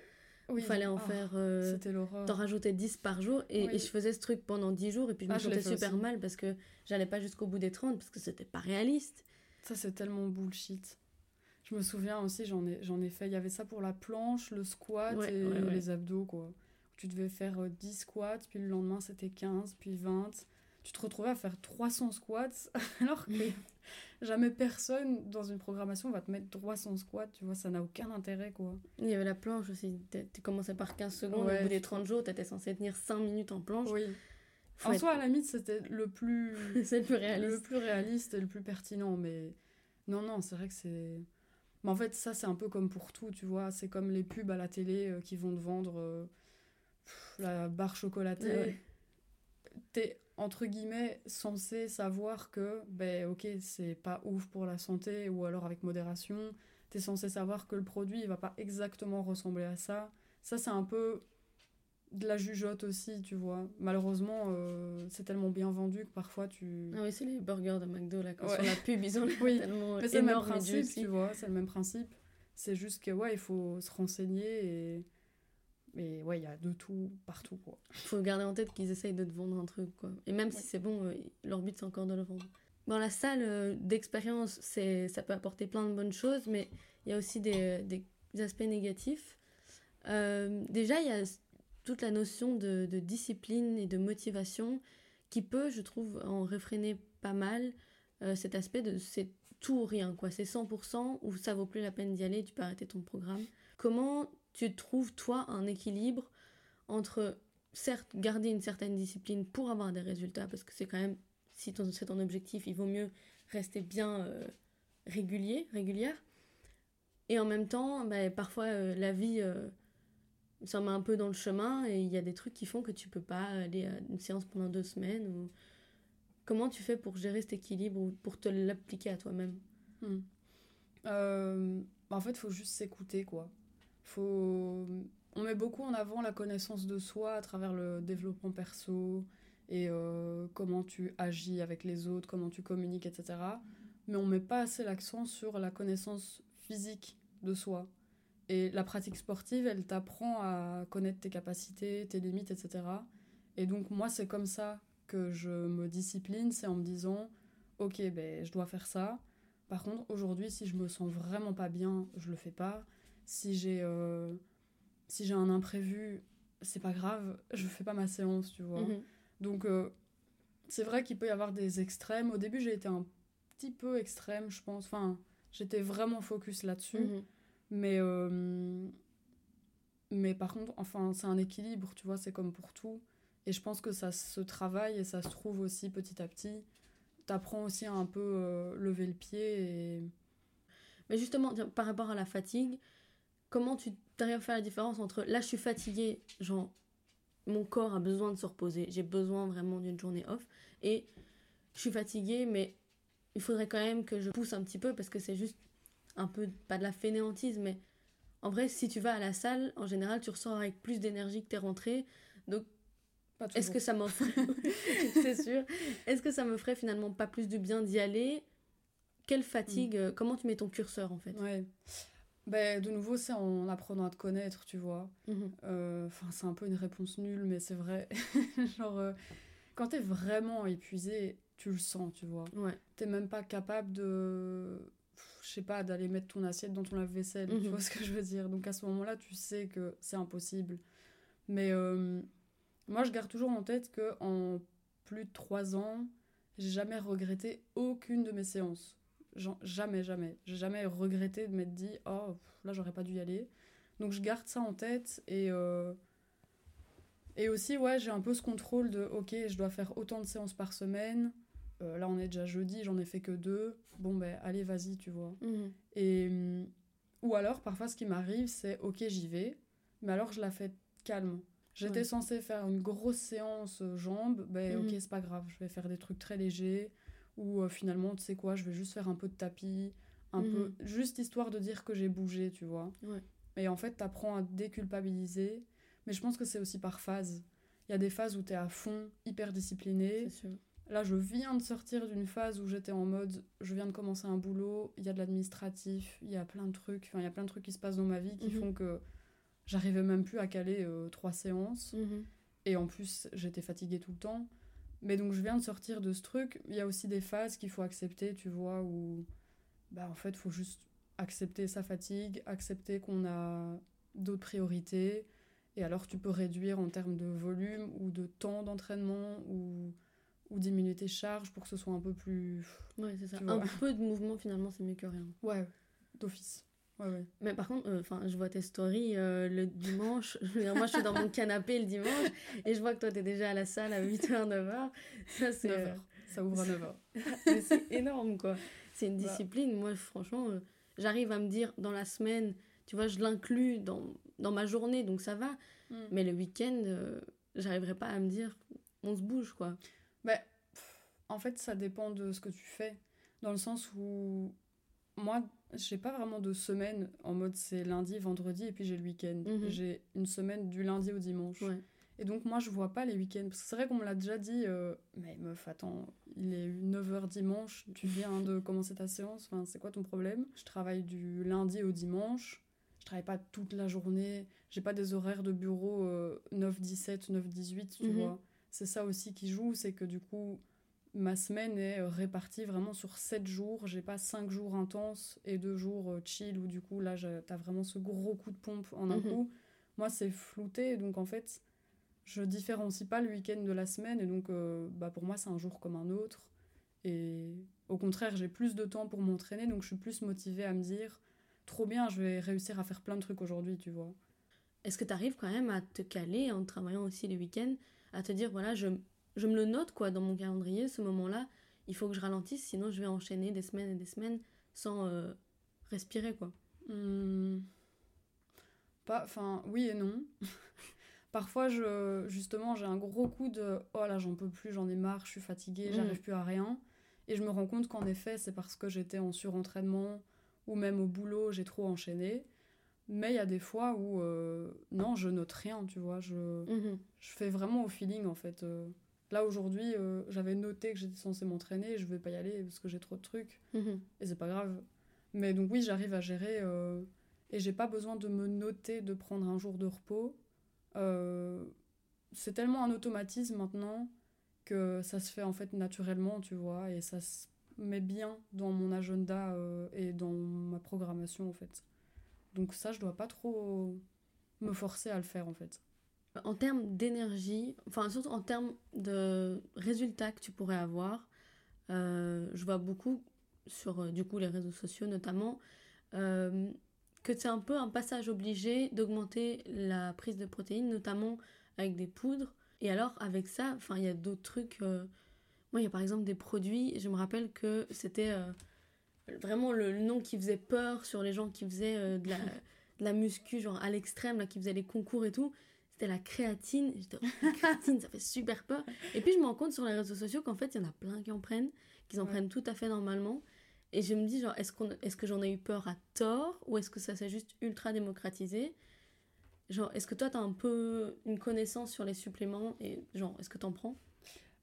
Oui, il fallait en ah, faire. euh, C'était l'horreur. T'en rajoutais 10 par jour et, Oui. et je faisais ce truc pendant 10 jours et puis je Ah, me sentais super aussi. mal parce que j'allais pas jusqu'au bout des 30 parce que c'était pas réaliste. Ça, c'est tellement bullshit. Je me souviens aussi, j'en ai, j'en ai fait. Il y avait ça pour la planche, le squat Ouais, et ouais, ouais. les abdos, quoi. Tu devais faire euh, 10 squats, puis le lendemain, c'était 15, puis 20. Tu te retrouvais à faire 300 squats, alors que jamais personne dans une programmation va te mettre 300 squats, tu vois, ça n'a aucun intérêt, quoi. Il y avait la planche aussi. Tu commençais par 15 secondes, Ouais, au bout des tu- 30 jours, t'étais censé tenir 5 minutes en planche. Oui. Faut En être- soi, à la limite, c'était le plus... c'est le plus le réaliste. plus réaliste et le plus pertinent. Mais non, non, c'est vrai que c'est. Mais en fait, ça, c'est un peu comme pour tout, tu vois. C'est comme les pubs à la télé euh, qui vont te vendre euh, la barre chocolatée. Ouais, ouais. T'es, entre guillemets, censé savoir que, ben, ok, c'est pas ouf pour la santé ou alors avec modération. T'es censé savoir que le produit, il va pas exactement ressembler à ça. Ça, c'est un peu de la jugeote aussi, tu vois. Malheureusement, euh, c'est tellement bien vendu que parfois tu. Ah oui, c'est les burgers de McDo, là, quand sur la pub, ils ont oui. tellement Mais c'est le même principe, tu vois, c'est le même principe. C'est juste que, ouais, il faut se renseigner et. Et ouais, il y a de tout, partout, quoi. Il faut garder en tête qu'ils essayent de te vendre un truc, quoi. Et même si c'est bon, euh, leur but, c'est encore de le vendre. Dans la salle euh, d'expérience, ça peut apporter plein de bonnes choses, mais il y a aussi des, des aspects négatifs. déjà, il y a toute la notion de, discipline et de motivation qui peut, je trouve, en réfréner pas mal euh, cet aspect de c'est tout ou rien, quoi. C'est 100% ou ça vaut plus la peine d'y aller, tu peux arrêter ton programme. Comment tu trouves, toi, un équilibre entre, certes, garder une certaine discipline pour avoir des résultats, parce que c'est quand même, si c'est ton objectif, il vaut mieux rester bien euh, régulier, régulière. Et en même temps, bah, parfois, euh, la vie ça met un peu dans le chemin et il y a des trucs qui font que tu peux pas aller à une séance pendant deux semaines. Ou... Comment tu fais pour gérer cet équilibre ou pour te l'appliquer à toi-même? Hmm. euh, bah, En fait, il faut juste s'écouter, quoi. Faut... On met beaucoup en avant la connaissance de soi à travers le développement perso et euh, comment tu agis avec les autres, comment tu communiques, etc. Mais on met pas assez l'accent sur la connaissance physique de soi. Et la pratique sportive, elle t'apprend à connaître tes capacités, tes limites, etc. Et donc moi, c'est comme ça que je me discipline, c'est en me disant, ok, ben, je dois faire ça. Par contre, aujourd'hui, si je me sens vraiment pas bien, je le fais pas. Si j'ai euh, si j'ai un imprévu, c'est pas grave, je fais pas ma séance, tu vois. Mhm. Donc euh, c'est vrai qu'il peut y avoir des extrêmes. Au début, j'ai été un petit peu extrême, je pense. Enfin, j'étais vraiment focus là-dessus. Mhm. Mais, euh, mais par contre, enfin, c'est un équilibre, tu vois, c'est comme pour tout. Et je pense que ça se travaille et ça se trouve aussi petit à petit. T'apprends aussi à un peu euh, lever le pied et... Mais justement, par rapport à la fatigue, comment tu arrives à faire la différence entre là je suis fatiguée, genre mon corps a besoin de se reposer, j'ai besoin vraiment d'une journée off, et je suis fatiguée, mais il faudrait quand même que je pousse un petit peu parce que c'est juste un peu, pas de la fainéantise, mais en vrai, si tu vas à la salle, en général, tu ressors avec plus d'énergie que t'es rentré. Donc, est-ce que ça m'offre C'est sûr. Est-ce que ça me ferait finalement pas plus du bien d'y aller? Quelle fatigue mm. euh, Comment tu mets ton curseur, en fait? Ouais. Ben, de nouveau, c'est en apprenant à te connaître, tu vois. Mm-hmm. Euh, c'est un peu une réponse nulle, mais c'est vrai. Genre, euh, quand t'es vraiment épuisé, tu le sens, tu vois. Ouais. T'es même pas capable de je sais pas, d'aller mettre ton assiette dans ton lave-vaisselle, tu mhm. vois ce que je veux dire. Donc à ce moment-là, tu sais que c'est impossible. Mais euh, moi, je garde toujours en tête que en plus de trois ans, j'ai jamais regretté aucune de mes séances. Jamais, jamais. J'ai jamais regretté de m'être dit, oh, là, j'aurais pas dû y aller. Donc je garde ça en tête et. Euh, et aussi, ouais, j'ai un peu ce contrôle de, ok, je dois faire autant de séances par semaine. Euh, là, on est déjà jeudi, j'en ai fait que deux. Bon, ben, allez, vas-y, tu vois. Mhm. Et. Mm, ou alors, parfois, ce qui m'arrive, c'est ok, j'y vais, mais alors je la fais calme. J'étais censée faire une grosse séance euh, jambes, ben ok, mhm. c'est pas grave, je vais faire des trucs très légers. Ou euh, finalement, tu sais quoi, je vais juste faire un peu de tapis, un peu. Mhm. Juste histoire de dire que j'ai bougé, tu vois. Et en fait, t'apprends à déculpabiliser. Mais je pense que c'est aussi par phase. Il y a des phases où t'es à fond, hyper discipliné. Sûr Là, je viens de sortir d'une phase où j'étais en mode, je viens de commencer un boulot, il y a de l'administratif, il y a plein de trucs, enfin, il y a plein de trucs qui se passent dans ma vie qui mhm. font que j'arrivais même plus à caler euh, trois séances. Mhm. Et en plus, j'étais fatiguée tout le temps. Mais donc, je viens de sortir de ce truc. Il y a aussi des phases qu'il faut accepter, tu vois, où, bah, en fait, il faut juste accepter sa fatigue, accepter qu'on a d'autres priorités. Et alors, tu peux réduire en termes de volume ou de temps d'entraînement ou ou diminuer tes charges pour que ce soit un peu plus. Ouais, c'est ça. Un peu de mouvement, finalement, c'est mieux que rien. Ouais, d'office. Ouais, ouais. Mais par contre, euh, je vois tes stories euh, le dimanche. moi, je suis dans mon canapé le dimanche et je vois que toi, tu es déjà à la salle à 8h, 9h. Ça, c'est. 9h. Ça ouvre à 9h. Mais c'est énorme, quoi. C'est une bah. discipline. Moi, franchement, euh, j'arrive à me dire dans la semaine, tu vois, je l'inclus dans, dans ma journée, donc ça va. Hmm. Mais le week-end, j'arriverai pas à me dire, on se bouge, quoi. Bah, en fait, ça dépend de ce que tu fais. Dans le sens où moi, j'ai pas vraiment de semaine en mode c'est lundi, vendredi et puis j'ai le week-end. Mhm. J'ai une semaine du lundi au dimanche. Et donc, moi, je vois pas les week-ends. Parce que c'est vrai qu'on me l'a déjà dit, euh, mais meuf, attends, il est 9h dimanche, tu viens de commencer ta séance, enfin, c'est quoi ton problème? Je travaille du lundi au dimanche, je travaille pas toute la journée, j'ai pas des horaires de bureau 9-17, euh, 9-18, tu Mhm. vois. C'est ça aussi qui joue, c'est que du coup, ma semaine est euh, répartie vraiment sur 7 jours. J'ai pas 5 jours intenses et 2 jours euh, chill où du coup, là, t'as vraiment ce gros coup de pompe en un Mhm. coup. Moi, c'est flouté, donc en fait, je différencie pas le week-end de la semaine et donc euh, bah, pour moi, c'est un jour comme un autre. Et au contraire, j'ai plus de temps pour m'entraîner, donc je suis plus motivée à me dire trop bien, je vais réussir à faire plein de trucs aujourd'hui, tu vois. Est-ce que tu arrives quand même à te caler en travaillant aussi les week-ends, à te dire, voilà, je, je me le note quoi dans mon calendrier, ce moment-là, il faut que je ralentisse, sinon je vais enchaîner des semaines et des semaines sans euh, respirer, quoi. Hmm. Pas, enfin, oui et non. Parfois, je, justement, j'ai un gros coup de oh là, j'en peux plus, j'en ai marre, je suis fatiguée, Mm. j'arrive plus à rien. Et je me rends compte qu'en effet, c'est parce que j'étais en surentraînement ou même au boulot, j'ai trop enchaîné. Mais il y a des fois où euh, non, je note rien, tu vois. Je, Mhm. je fais vraiment au feeling en fait. Euh, Là aujourd'hui, euh, j'avais noté que j'étais censée m'entraîner je vais pas y aller parce que j'ai trop de trucs. Mhm. Et c'est pas grave. Mais donc oui, j'arrive à gérer euh, et j'ai pas besoin de me noter de prendre un jour de repos. Euh, c'est tellement un automatisme maintenant que ça se fait en fait naturellement, tu vois, et ça se met bien dans mon agenda euh, et dans ma programmation en fait. Donc ça, je dois pas trop me forcer à le faire en fait. En termes d'énergie, enfin surtout en termes de résultats que tu pourrais avoir, euh, je vois beaucoup sur euh, du coup les réseaux sociaux notamment euh, que c'est un peu un passage obligé d'augmenter la prise de protéines, notamment avec des poudres. Et alors avec ça, enfin il y a d'autres trucs. Moi il y a par exemple des produits, je me rappelle que c'était vraiment le nom qui faisait peur sur les gens qui faisaient de, la, de la muscu genre à l'extrême, là qui faisaient les concours et tout c'était la créatine. J'étais, oh, la créatine, ça fait super peur. Et puis je me rends compte sur les réseaux sociaux qu'en fait, il y en a plein qui en prennent, qui en Ouais. prennent tout à fait normalement. Et je me dis, genre, est-ce, qu'on, est-ce que j'en ai eu peur à tort ou est-ce que ça s'est juste ultra démocratisé? Genre, est-ce que toi, t'as un peu une connaissance sur les suppléments et genre, est-ce que t'en prends?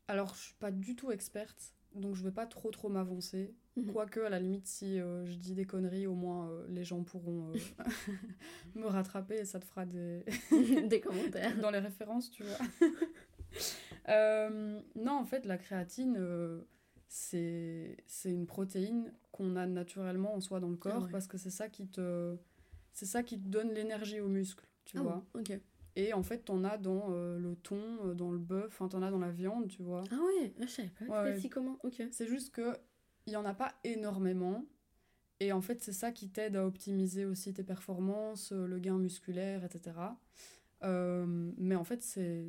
Alors, je suis pas du tout experte, donc je vais pas trop trop m'avancer. Mhm. Quoique, à la limite, si euh, je dis des conneries, au moins euh, les gens pourront euh, me rattraper et ça te fera des. Des commentaires. dans les références, tu vois. Non, en fait, la créatine, c'est une protéine qu'on a naturellement en soi dans le corps Ah ouais. parce que c'est ça qui te. C'est ça qui te donne l'énergie aux muscles, tu Ah vois. bon, ok. Et en fait, t'en as dans euh, le thon, dans le bœuf, enfin, t'en as dans la viande, tu vois. Ah ouais, ah, je savais pas. Ouais, si comment Ok. C'est juste que il y en a pas énormément. Et en fait, c'est ça qui t'aide à optimiser aussi tes performances, euh, le gain musculaire, etc. Euh, mais en fait, c'est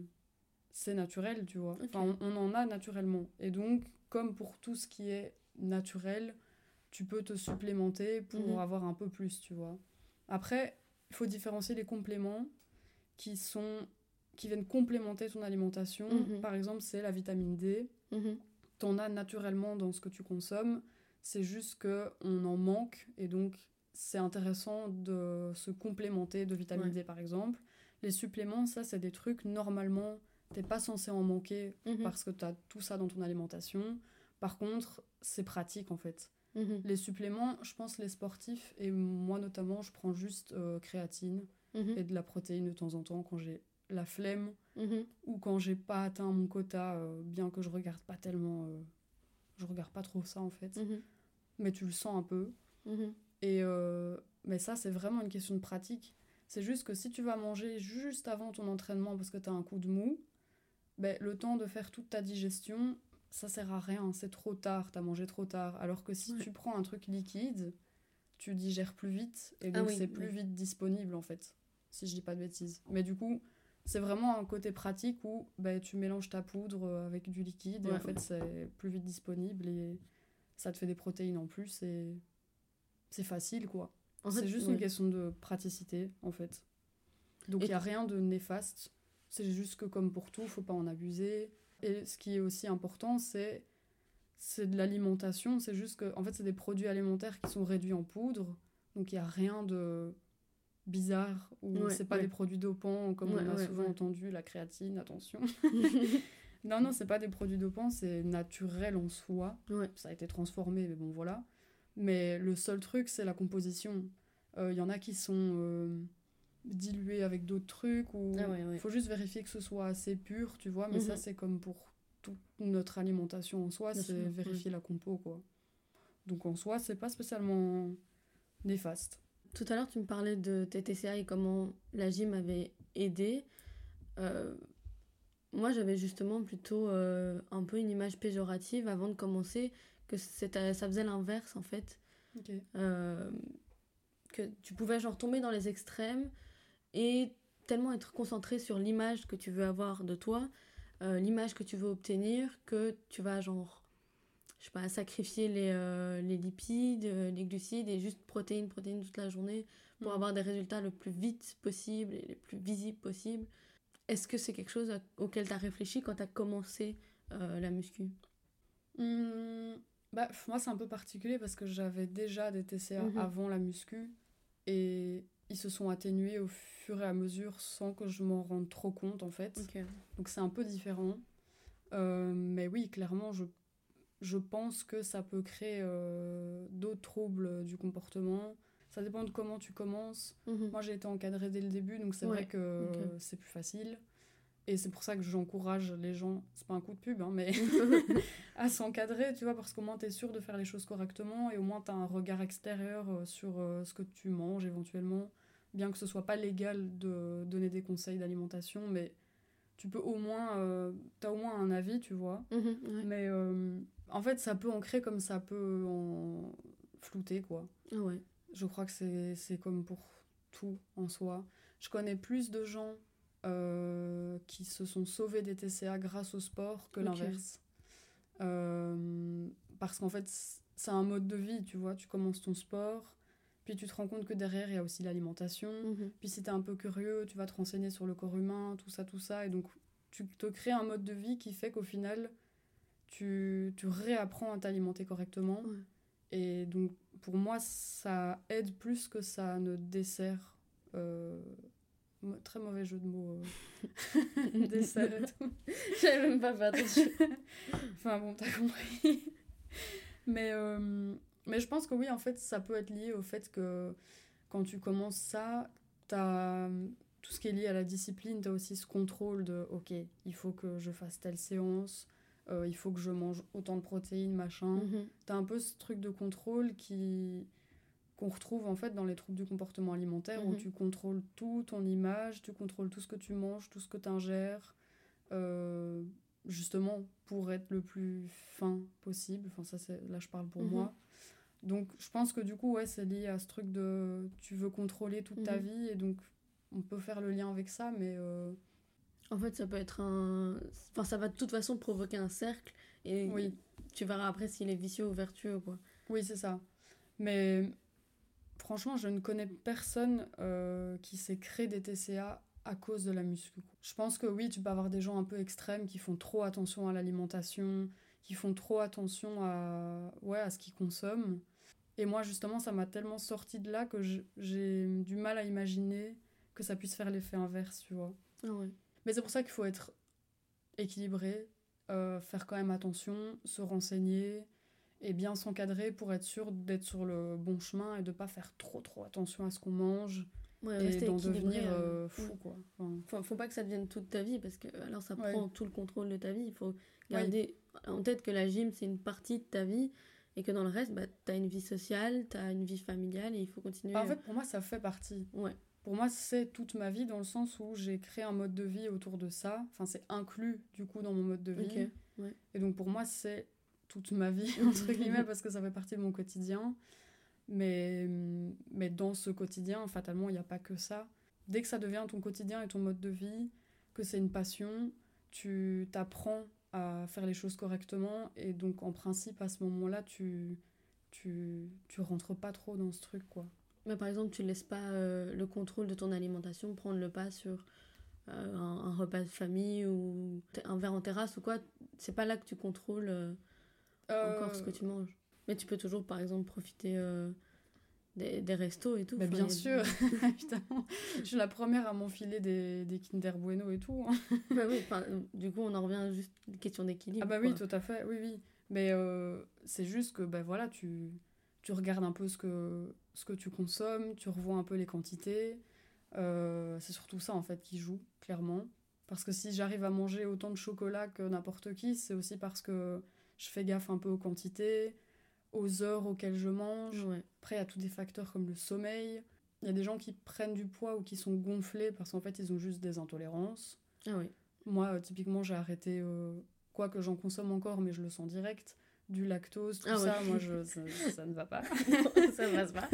c'est naturel, tu vois. Enfin, on, on en a naturellement. Et donc, comme pour tout ce qui est naturel, tu peux te supplémenter pour Mhm. avoir un peu plus, tu vois. Après, il faut différencier les compléments qui sont qui viennent complémenter ton alimentation. Mhm. Par exemple, c'est la vitamine D Mhm. T'en as naturellement dans ce que tu consommes. C'est juste que on en manque et donc c'est intéressant de se complémenter de vitamine Ouais. D par exemple. Les suppléments, ça c'est des trucs normalement t'es pas censé en manquer Mhm. parce que tu as tout ça dans ton alimentation. Par contre, c'est pratique en fait. Mhm. Les suppléments, je pense les sportifs et moi notamment, je prends juste euh, créatine Mhm. et de la protéine de temps en temps quand j'ai la flemme Mhm. ou quand j'ai pas atteint mon quota, euh, bien que je regarde pas tellement, euh, je regarde pas trop ça en fait, Mhm. mais tu le sens un peu. Mhm. Et euh, mais ça c'est vraiment une question de pratique. C'est juste que si tu vas manger juste avant ton entraînement parce que tu as un coup de mou, ben, le temps de faire toute ta digestion, ça sert à rien, c'est trop tard, t'as mangé trop tard. Alors que si Ouais. tu prends un truc liquide, tu digères plus vite et Ah donc oui, c'est plus vite disponible en fait, si je dis pas de bêtises. Mais du coup, c'est vraiment un côté pratique où ben, tu mélanges ta poudre euh, avec du liquide et en fait c'est plus vite disponible et ça te fait des protéines en plus et c'est facile quoi. En fait, C'est juste ouais. une question de praticité, en fait. Donc, il n'y a rien de néfaste. C'est juste que, comme pour tout, faut pas en abuser. Et ce qui est aussi important, c'est c'est de l'alimentation. C'est juste que, en fait, c'est des produits alimentaires qui sont réduits en poudre. Donc, il n'y a rien de, bizarres ou Ouais, c'est pas ouais. des produits dopants comme Ouais, on a souvent entendu, la créatine, attention. non, non, c'est pas des produits dopants, c'est naturel en soi. Ça a été transformé, mais bon, voilà. Mais le seul truc, c'est la composition. Il y en a qui sont euh, dilués avec d'autres trucs ou Ah faut juste vérifier que ce soit assez pur, tu vois. Mais ça, Mhm. c'est comme pour toute notre alimentation en soi, c'est vérifier la compo, quoi. Donc en soi, c'est pas spécialement néfaste. Tout à l'heure, tu me parlais de tes TCA et comment la gym avait aidé. Euh, moi, j'avais justement plutôt euh, un peu une image péjorative avant de commencer, que c'était, ça faisait l'inverse en fait. Euh, que tu pouvais genre tomber dans les extrêmes et tellement être concentré sur l'image que tu veux avoir de toi, euh, l'image que tu veux obtenir, que tu vas genre, je sais pas, sacrifier les, euh, les lipides, euh, les glucides et juste protéines, protéines toute la journée pour Mhm. avoir des résultats le plus vite possible et les plus visibles possible. Est-ce que c'est quelque chose à- auquel tu as réfléchi quand tu as commencé euh, la muscu? Hmm, bah, moi, c'est un peu particulier parce que j'avais déjà des TCA Mhm. avant la muscu et ils se sont atténués au fur et à mesure sans que je m'en rende trop compte en fait. Donc c'est un peu différent. Euh, mais oui, clairement, je, je pense que ça peut créer euh, d'autres troubles du comportement. Ça dépend de comment tu commences. Mhm. Moi, j'ai été encadrée dès le début, donc c'est Ouais, vrai que c'est plus facile. Et c'est pour ça que j'encourage les gens, c'est pas un coup de pub, hein, mais à s'encadrer, tu vois, parce qu'au moins tu es sûr de faire les choses correctement et au moins tu as un regard extérieur euh, sur euh, ce que tu manges éventuellement. Bien que ce soit pas légal de donner des conseils d'alimentation, mais tu peux au moins, euh, t'as au moins un avis, tu vois. Mhm, ouais. Mais euh, en fait, ça peut ancrer comme ça peut en flouter, quoi. Ah ouais. Je crois que c'est comme pour tout en soi. Je connais plus de gens euh, qui se sont sauvés des TCA grâce au sport que l'inverse. Euh, parce qu'en fait, c'est un mode de vie, tu vois. Tu commences ton sport, puis tu te rends compte que derrière, il y a aussi l'alimentation. Mhm. Puis si t'es un peu curieux, tu vas te renseigner sur le corps humain, tout ça, tout ça. Et donc, tu te crées un mode de vie qui fait qu'au final, tu, tu réapprends à t'alimenter correctement. Ouais. Et donc, pour moi, ça aide plus que ça ne dessert. Euh, très mauvais jeu de mots. euh, dessert et tout. J'avais même pas fait attention. Enfin bon, t'as compris. mais, euh, mais je pense que oui, en fait, ça peut être lié au fait que quand tu commences ça, t'as tout ce qui est lié à la discipline, t'as aussi ce contrôle de ok, il faut que je fasse telle séance, il faut que je mange autant de protéines, machin. Mhm. T'as un peu ce truc de contrôle qui qu'on retrouve en fait dans les troubles du comportement alimentaire où Mhm. tu contrôles tout ton image, tu contrôles tout ce que tu manges, tout ce que tu ingères, euh, justement pour être le plus fin possible. Enfin ça c'est là je parle pour Mhm. moi. Donc je pense que du coup ouais c'est lié à ce truc de tu veux contrôler toute ta Mhm. vie et donc on peut faire le lien avec ça mais euh, En fait, ça peut être un. Enfin, ça va de toute façon provoquer un cercle et Oui. tu verras après s'il est vicieux ou vertueux, quoi. Oui, c'est ça. Mais franchement, je ne connais personne euh, qui s'est créé des TCA à cause de la muscu. Je pense que oui, tu peux avoir des gens un peu extrêmes qui font trop attention à l'alimentation, qui font trop attention à, ouais, à ce qu'ils consomment. Et moi, justement, ça m'a tellement sorti de là que j'ai du mal à imaginer que ça puisse faire l'effet inverse, tu vois. Ah ouais. Mais c'est pour ça qu'il faut être équilibré, euh, faire quand même attention, se renseigner et bien s'encadrer pour être sûr d'être sur le bon chemin et de pas faire trop trop attention à ce qu'on mange Ouais, et rester d'en devenir euh, euh, fou ouais. quoi. Enfin, Faut, faut pas que ça devienne toute ta vie parce que alors ça Ouais. prend tout le contrôle de ta vie. Il faut garder en tête que la gym c'est une partie de ta vie et que dans le reste, bah, tu as une vie sociale, tu as une vie familiale et il faut continuer. bah, en fait pour moi ça fait partie. Ouais. Pour moi c'est toute ma vie dans le sens où j'ai créé un mode de vie autour de ça. Enfin c'est inclus du coup dans mon mode de vie. Ouais. Et donc pour moi, c'est toute ma vie, entre guillemets, parce que ça fait partie de mon quotidien. Mais, mais dans ce quotidien, fatalement, il n'y a pas que ça. Dès que ça devient ton quotidien et ton mode de vie, que c'est une passion, tu t'apprends à faire les choses correctement. Et donc, en principe, à ce moment-là, tu, tu, tu rentres pas trop dans ce truc, quoi. Mais par exemple, tu laisses pas euh, le contrôle de ton alimentation prendre le pas sur euh, un, un repas de famille ou un verre en terrasse ou quoi. C'est pas là que tu contrôles euh, encore ce que tu manges. Mais tu peux toujours, par exemple, profiter des, des restos et tout. Enfin, bien a sûr, évidemment. Je suis la première à m'enfiler des, des Kinder Bueno et tout. hein. Bah oui, du coup, on en revient juste à une question d'équilibre. Ah bah oui, tout à fait, oui, oui. Mais c'est juste que, bah voilà, tu, tu regardes un peu ce que, ce que tu consommes, tu revois un peu les quantités. Euh, c'est surtout ça, en fait, qui joue, clairement. Parce que si j'arrive à manger autant de chocolat que n'importe qui, c'est aussi parce que je fais gaffe un peu aux quantités, aux heures auxquelles je mange. Ouais. Après, il y a tous des facteurs comme le sommeil. Il y a des gens qui prennent du poids ou qui sont gonflés parce qu'en fait, ils ont juste des intolérances. Ah oui. Moi, euh, typiquement, j'ai arrêté, euh, quoi que j'en consomme encore, mais je le sens direct, du lactose, tout Ah ça, ouais. moi, je, ça, ça ne va pas. ça passe pas.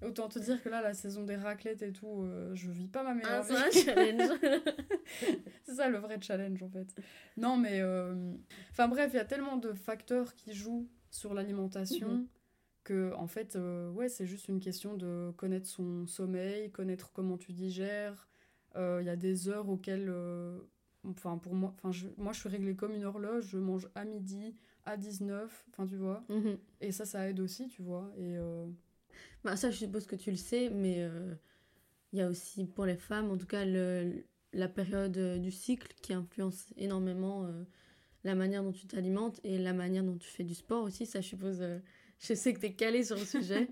Autant te dire que là, la saison des raclettes et tout, euh, je vis pas ma Ah, meilleure c'est un vie. challenge. C'est ça le vrai challenge, en fait. Non, mais... euh, Enfin bref, il y a tellement de facteurs qui jouent sur l'alimentation Mhm. que, en fait, euh, ouais, c'est juste une question de connaître son sommeil, connaître comment tu digères. Euh, Il y a des heures auxquelles... euh, Enfin, pour moi, enfin, je, moi, je suis réglée comme une horloge. Je mange à midi, à 19, enfin, tu vois. Mhm. Et ça, ça aide aussi, tu vois. Et... euh, Bah, ça, je suppose que tu le sais, mais euh, il y a aussi pour les femmes, en tout cas, le, la période euh, du cycle qui influence énormément euh, la manière dont tu t'alimentes et la manière dont tu fais du sport aussi. Ça, je suppose, je sais que tu es calé sur le sujet.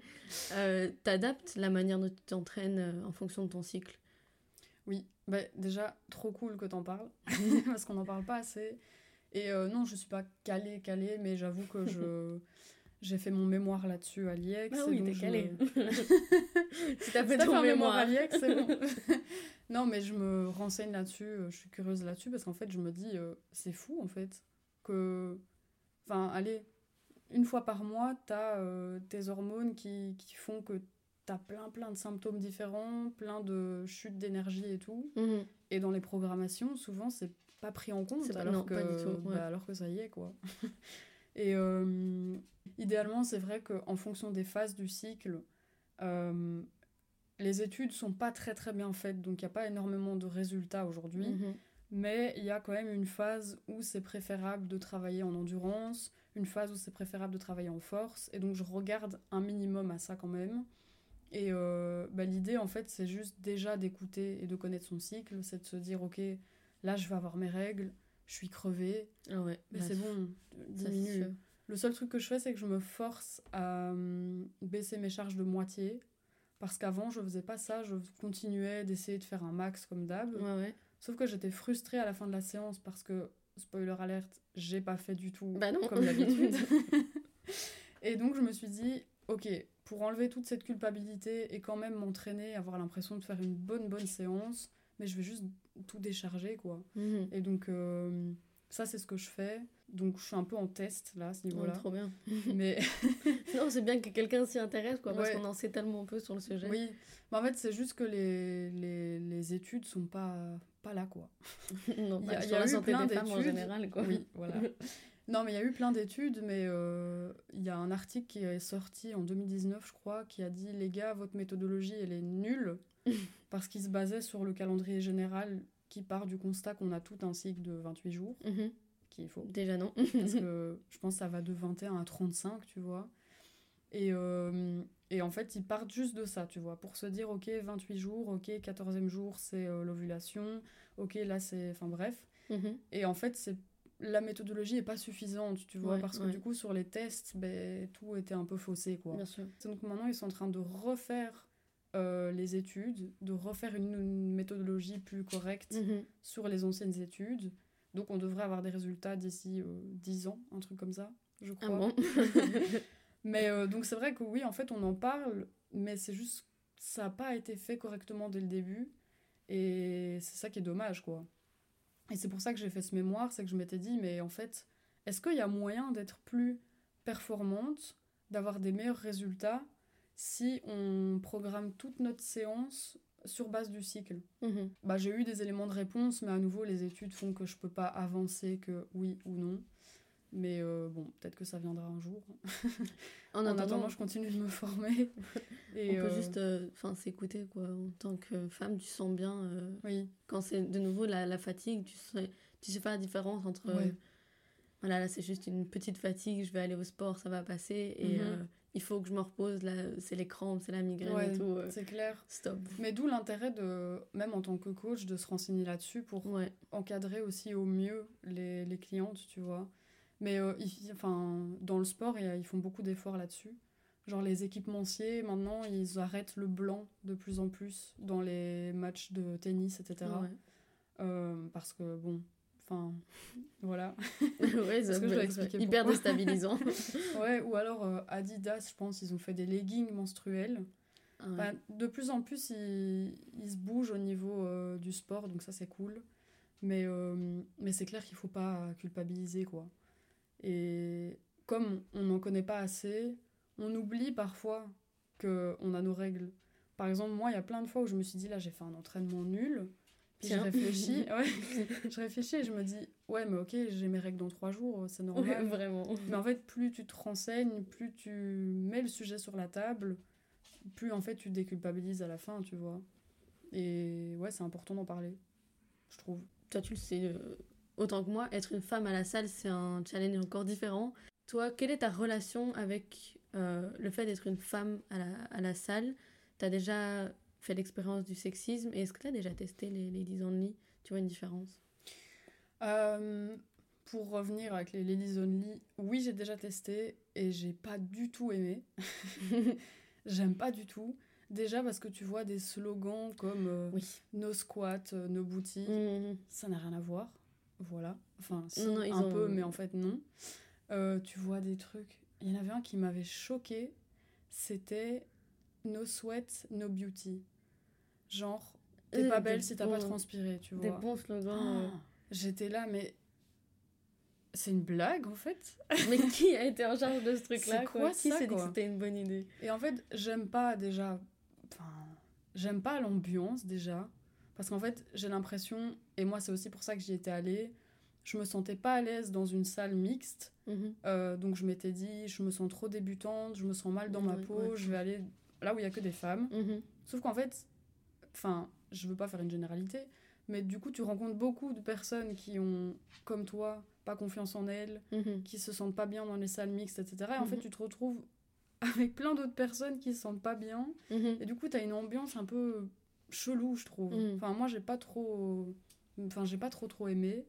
T'adaptes la manière dont tu t'entraînes en fonction de ton cycle? Oui, bah, déjà, trop cool que t'en parles, parce qu'on n'en parle pas assez. Et euh, non, je suis pas calée, calée, mais j'avoue que je j'ai fait mon mémoire là-dessus à l'IEX. Ah oui, t'es calée. me- si t'as Si fait t'as ton mémoire. à l'IEX, c'est bon. non, mais je me renseigne là-dessus, euh, je suis curieuse là-dessus, parce qu'en fait, je me dis, euh, c'est fou, en fait, que... Enfin, allez, une fois par mois, t'as euh, tes hormones qui, qui font que t'as plein, plein de symptômes différents, plein de chutes d'énergie et tout. Mhm. Et dans les programmations, souvent, c'est pas pris en compte, pas- alors, non, que, pas du tout, bah, alors que ça y est, quoi. Et euh, idéalement, c'est vrai qu'en fonction des phases du cycle, euh, les études sont pas très très bien faites, donc il n'y a pas énormément de résultats aujourd'hui. Mhm. Mais il y a quand même une phase où c'est préférable de travailler en endurance, une phase où c'est préférable de travailler en force, et donc je regarde un minimum à ça quand même. Et euh, bah, l'idée, en fait, c'est juste déjà d'écouter et de connaître son cycle, c'est de se dire, ok, là, je vais avoir mes règles, je suis crevée, Ah ouais, mais bah, c'est bon, ça, diminue. sûr. Le seul truc que je fais, c'est que je me force à hum, baisser mes charges de moitié, parce qu'avant, je faisais pas ça, je continuais d'essayer de faire un max comme d'hab. Ouais, ouais. Sauf que j'étais frustrée à la fin de la séance parce que, spoiler alerte, j'ai pas fait du tout Bah non. comme d'habitude. et donc je me suis dit, ok, pour enlever toute cette culpabilité et quand même m'entraîner, avoir l'impression de faire une bonne bonne séance, mais je vais juste tout décharger quoi. Mhm. Et donc euh, ça c'est ce que je fais. Donc je suis un peu en test là à ce niveau-là. trop bien. mais Non, c'est bien que quelqu'un s'y intéresse, quoi, parce qu'on en sait tellement peu sur le sujet. oui, mais en fait c'est juste que les, les, les études sont pas, pas là quoi. non, Il y a- y sur a la eu santé plein des femmes en général, quoi. Oui, voilà. Non, mais il y a eu plein d'études, mais euh, il y a un article qui est sorti en 2019, je crois, qui a dit les gars, votre méthodologie, elle est nulle, parce qu'il se basait sur le calendrier général qui part du constat qu'on a tout un cycle de 28 jours, Mhm. qui est faux. Déjà non. Parce que je pense que ça va de 21 à 35, tu vois. Et, euh, et en fait, ils partent juste de ça, tu vois, pour se dire, ok, 28 jours, ok, 14e jour, c'est euh, l'ovulation, ok, là, c'est... Enfin bref. Mhm. Et en fait, c'est la méthodologie est pas suffisante, tu vois, Ouais, parce que ouais. du coup, sur les tests, ben, tout était un peu faussé, quoi. Bien sûr. Donc maintenant, ils sont en train de refaire euh, les études, de refaire une, une méthodologie plus correcte Mhm. sur les anciennes études. Donc on devrait avoir des résultats d'ici euh, 10 ans, un truc comme ça, je Ah crois. bon Mais euh, donc c'est vrai que oui, en fait, on en parle, mais c'est juste ça n'a pas été fait correctement dès le début. Et c'est ça qui est dommage, quoi. Et c'est pour ça que j'ai fait ce mémoire, c'est que je m'étais dit, mais en fait, est-ce qu'il y a moyen d'être plus performante, d'avoir des meilleurs résultats si on programme toute notre séance sur base du cycle Mhm. bah, J'ai eu des éléments de réponse, mais à nouveau, les études font que je peux pas avancer que oui ou non. Mais euh, bon, peut-être que ça viendra un jour. En, En, attendant, je continue de me former. on Et peut euh, juste euh, s'écouter, quoi. En tant que femme, tu sens bien... Oui, quand c'est de nouveau la, la fatigue, tu sais, tu sais pas la différence entre... Ouais. voilà, là, c'est juste une petite fatigue, je vais aller au sport, ça va passer. Et Mhm. Il faut que je me repose, là, c'est les crampes, c'est la migraine Ouais, et tout. euh, c'est clair. stop. Mais d'où l'intérêt de, même en tant que coach, de se renseigner là-dessus pour Ouais. encadrer aussi au mieux les, les clientes, tu vois. Mais euh, ils- enfin, dans le sport, ils font beaucoup d'efforts là-dessus. Genre les équipementiers, maintenant, ils arrêtent le blanc de plus en plus dans les matchs de tennis, etc. Ouais. Euh, parce que, bon, enfin, voilà. ouais, ça peut être hyper pourquoi déstabilisant. Ouais, ou alors euh, Adidas, je pense, ils ont fait des leggings menstruels. Ah ouais. Bah, de plus en plus, ils, ils se bougent au niveau euh, du sport, donc ça c'est cool. Mais, euh, mais c'est clair qu'il faut pas culpabiliser, quoi. Et comme on n'en connaît pas assez, on oublie parfois qu'on a nos règles. Par exemple, moi, il y a plein de fois où je me suis dit, là, j'ai fait un entraînement nul. Puis je réfléchis, ouais, je réfléchis et je me dis, ouais, mais ok, j'ai mes règles dans trois jours, c'est Ouais, normal. vraiment. Mais en fait, plus tu te renseignes, plus tu mets le sujet sur la table, plus en fait tu déculpabilises à la fin, tu vois. Et ouais, c'est important d'en parler, je trouve. Toi, tu le sais euh, autant que moi, être une femme à la salle, c'est un challenge encore différent. Toi, quelle est ta relation avec euh, le fait d'être une femme à la, à la salle? T'as déjà fait l'expérience du sexisme et est-ce que t'as déjà testé les ladies only Tu vois une différence? Euh, pour revenir avec les Ladies Only, oui, j'ai déjà testé et j'ai pas du tout aimé. J'aime pas du tout. Déjà parce que tu vois des slogans comme euh, Oui. no squat, euh, no booty. Mhm. ça n'a rien à voir. Voilà. Enfin, si, Non, un ont- peu, mais en fait, non. Euh, tu vois des trucs. Il y en avait un qui m'avait choqué. C'était No sweat, no beauty. Genre, t'es Euh, pas des belle si t'as pas transpiré, tu Des vois. bons slogans. euh. Oh, J'étais là, mais. C'est une blague, en fait. Mais qui a été en charge de ce truc-là C'est quoi quoi? Qui ça, s'est dit que c'était une bonne idée? Et en fait, j'aime pas déjà. Enfin, j'aime pas l'ambiance déjà. Parce qu'en fait, j'ai l'impression, et moi, c'est aussi pour ça que j'y étais allée, je me sentais pas à l'aise dans une salle mixte. Mhm. Euh, donc, je m'étais dit, je me sens trop débutante, je me sens mal dans ma peau, ouais. je vais aller là où il y a que des femmes. Mhm. Sauf qu'en fait, enfin, je veux pas faire une généralité, mais du coup, tu rencontres beaucoup de personnes qui ont, comme toi, pas confiance en elles, Mhm. qui se sentent pas bien dans les salles mixtes, etc. Et en fait, Mhm. tu te retrouves avec plein d'autres personnes qui se sentent pas bien. Mhm. Et du coup, t'as une ambiance un peu chelou, je trouve. Enfin, moi, j'ai pas trop. Enfin, j'ai pas trop trop aimé.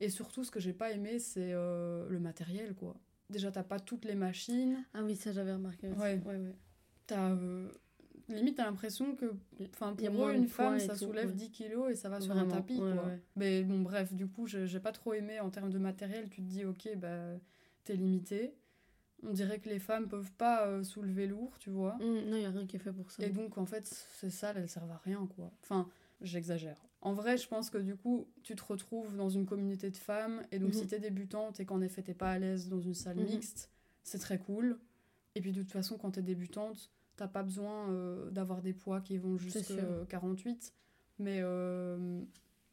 Et surtout, ce que j'ai pas aimé, c'est euh, le matériel, quoi. Déjà, t'as pas toutes les machines. Ah oui, ça j'avais remarqué aussi. Ouais. ouais, ouais. T'as. euh, Limite, t'as l'impression que. Enfin, pour de une femme, ça tout, soulève ouais. 10 kilos et ça va sur Vraiment, un tapis, ouais, quoi. ouais. Mais bon, bref, du coup, j'ai pas trop aimé en termes de matériel. Tu te dis, ok, bah, t'es limité. On dirait que les femmes peuvent pas euh, soulever lourd, tu vois. Mhm, Non, il n'y a rien qui est fait pour ça. Et donc, en fait, ces salles, elles servent à rien, quoi. Enfin, j'exagère. En vrai, je pense que du coup, tu te retrouves dans une communauté de femmes, et donc Mhm. si t'es débutante et qu'en effet t'es pas à l'aise dans une salle Mhm. mixte, c'est très cool. Et puis de toute façon, quand t'es débutante, t'as pas besoin euh, d'avoir des poids qui vont jusqu'à sûr. 48. Mais euh,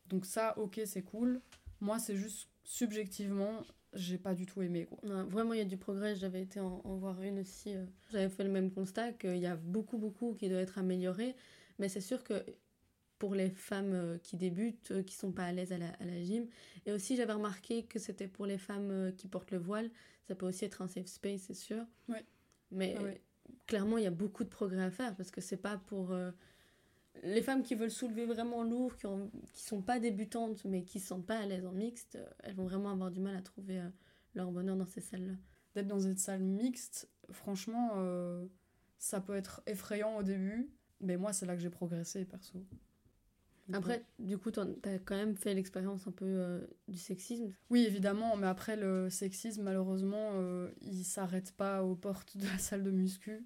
donc ça, ok, c'est cool. Moi, c'est juste subjectivement, j'ai pas du tout aimé, quoi. Ouais, vraiment, il y a du progrès. J'avais été en, en voir une aussi. euh, J'avais fait le même constat qu'il y a beaucoup, beaucoup qui doit être amélioré. Mais c'est sûr que pour les femmes euh, qui débutent, euh, qui sont pas à l'aise à la, à la gym, et aussi j'avais remarqué que c'était pour les femmes euh, qui portent le voile, ça peut aussi être un safe space, c'est sûr. Ouais. Mais Ah ouais. Clairement, il y a beaucoup de progrès à faire parce que c'est pas pour. euh, les femmes qui veulent soulever vraiment lourd, qui, ont, qui sont pas débutantes mais qui se sentent pas à l'aise en mixte, euh, elles vont vraiment avoir du mal à trouver euh, leur bonheur dans ces salles-là. d'être dans une salle mixte, franchement, ça peut être effrayant au début, mais moi, c'est là que j'ai progressé, perso. Après, du coup, t'as quand même fait l'expérience un peu euh, du sexisme. Oui, évidemment, mais après, le sexisme, malheureusement, euh, il s'arrête pas aux portes de la salle de muscu,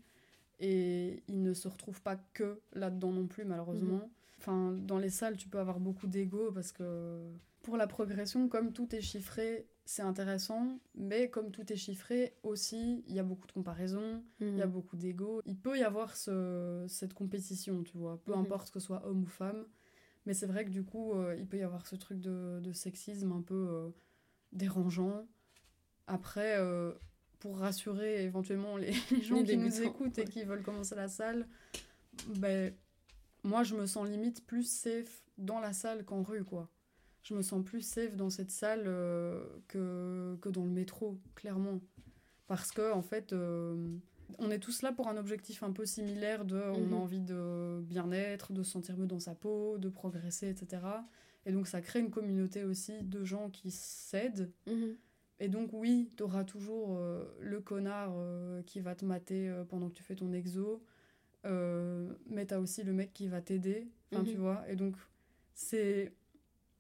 et il ne se retrouve pas que là-dedans non plus, malheureusement. Enfin, dans les salles, tu peux avoir beaucoup d'ego, parce que pour la progression, comme tout est chiffré, c'est intéressant, mais comme tout est chiffré, aussi, il y a beaucoup de comparaisons, il y a Mhm. beaucoup d'ego. Il peut y avoir ce, cette compétition, tu vois, peu Mhm. importe que ce soit homme ou femme. Mais c'est vrai que du coup, euh, il peut y avoir ce truc de, de sexisme un peu euh, dérangeant. Après, euh, pour rassurer éventuellement les, les gens Les qui nous écoutent et qui veulent commencer la salle, ben, moi je me sens limite plus safe dans la salle qu'en rue, quoi. Je me sens plus safe dans cette salle que, que dans le métro, clairement. Parce que, en fait, On est tous là pour un objectif un peu similaire de on Mhm. a envie de bien-être, de se sentir mieux dans sa peau, de progresser, etc. Et donc ça crée une communauté aussi de gens qui s'aident. Mhm. Et donc oui, tu auras toujours euh, le connard euh, qui va te mater euh, pendant que tu fais ton exo, mais tu as aussi le mec qui va t'aider, enfin Mhm. tu vois. Et donc c'est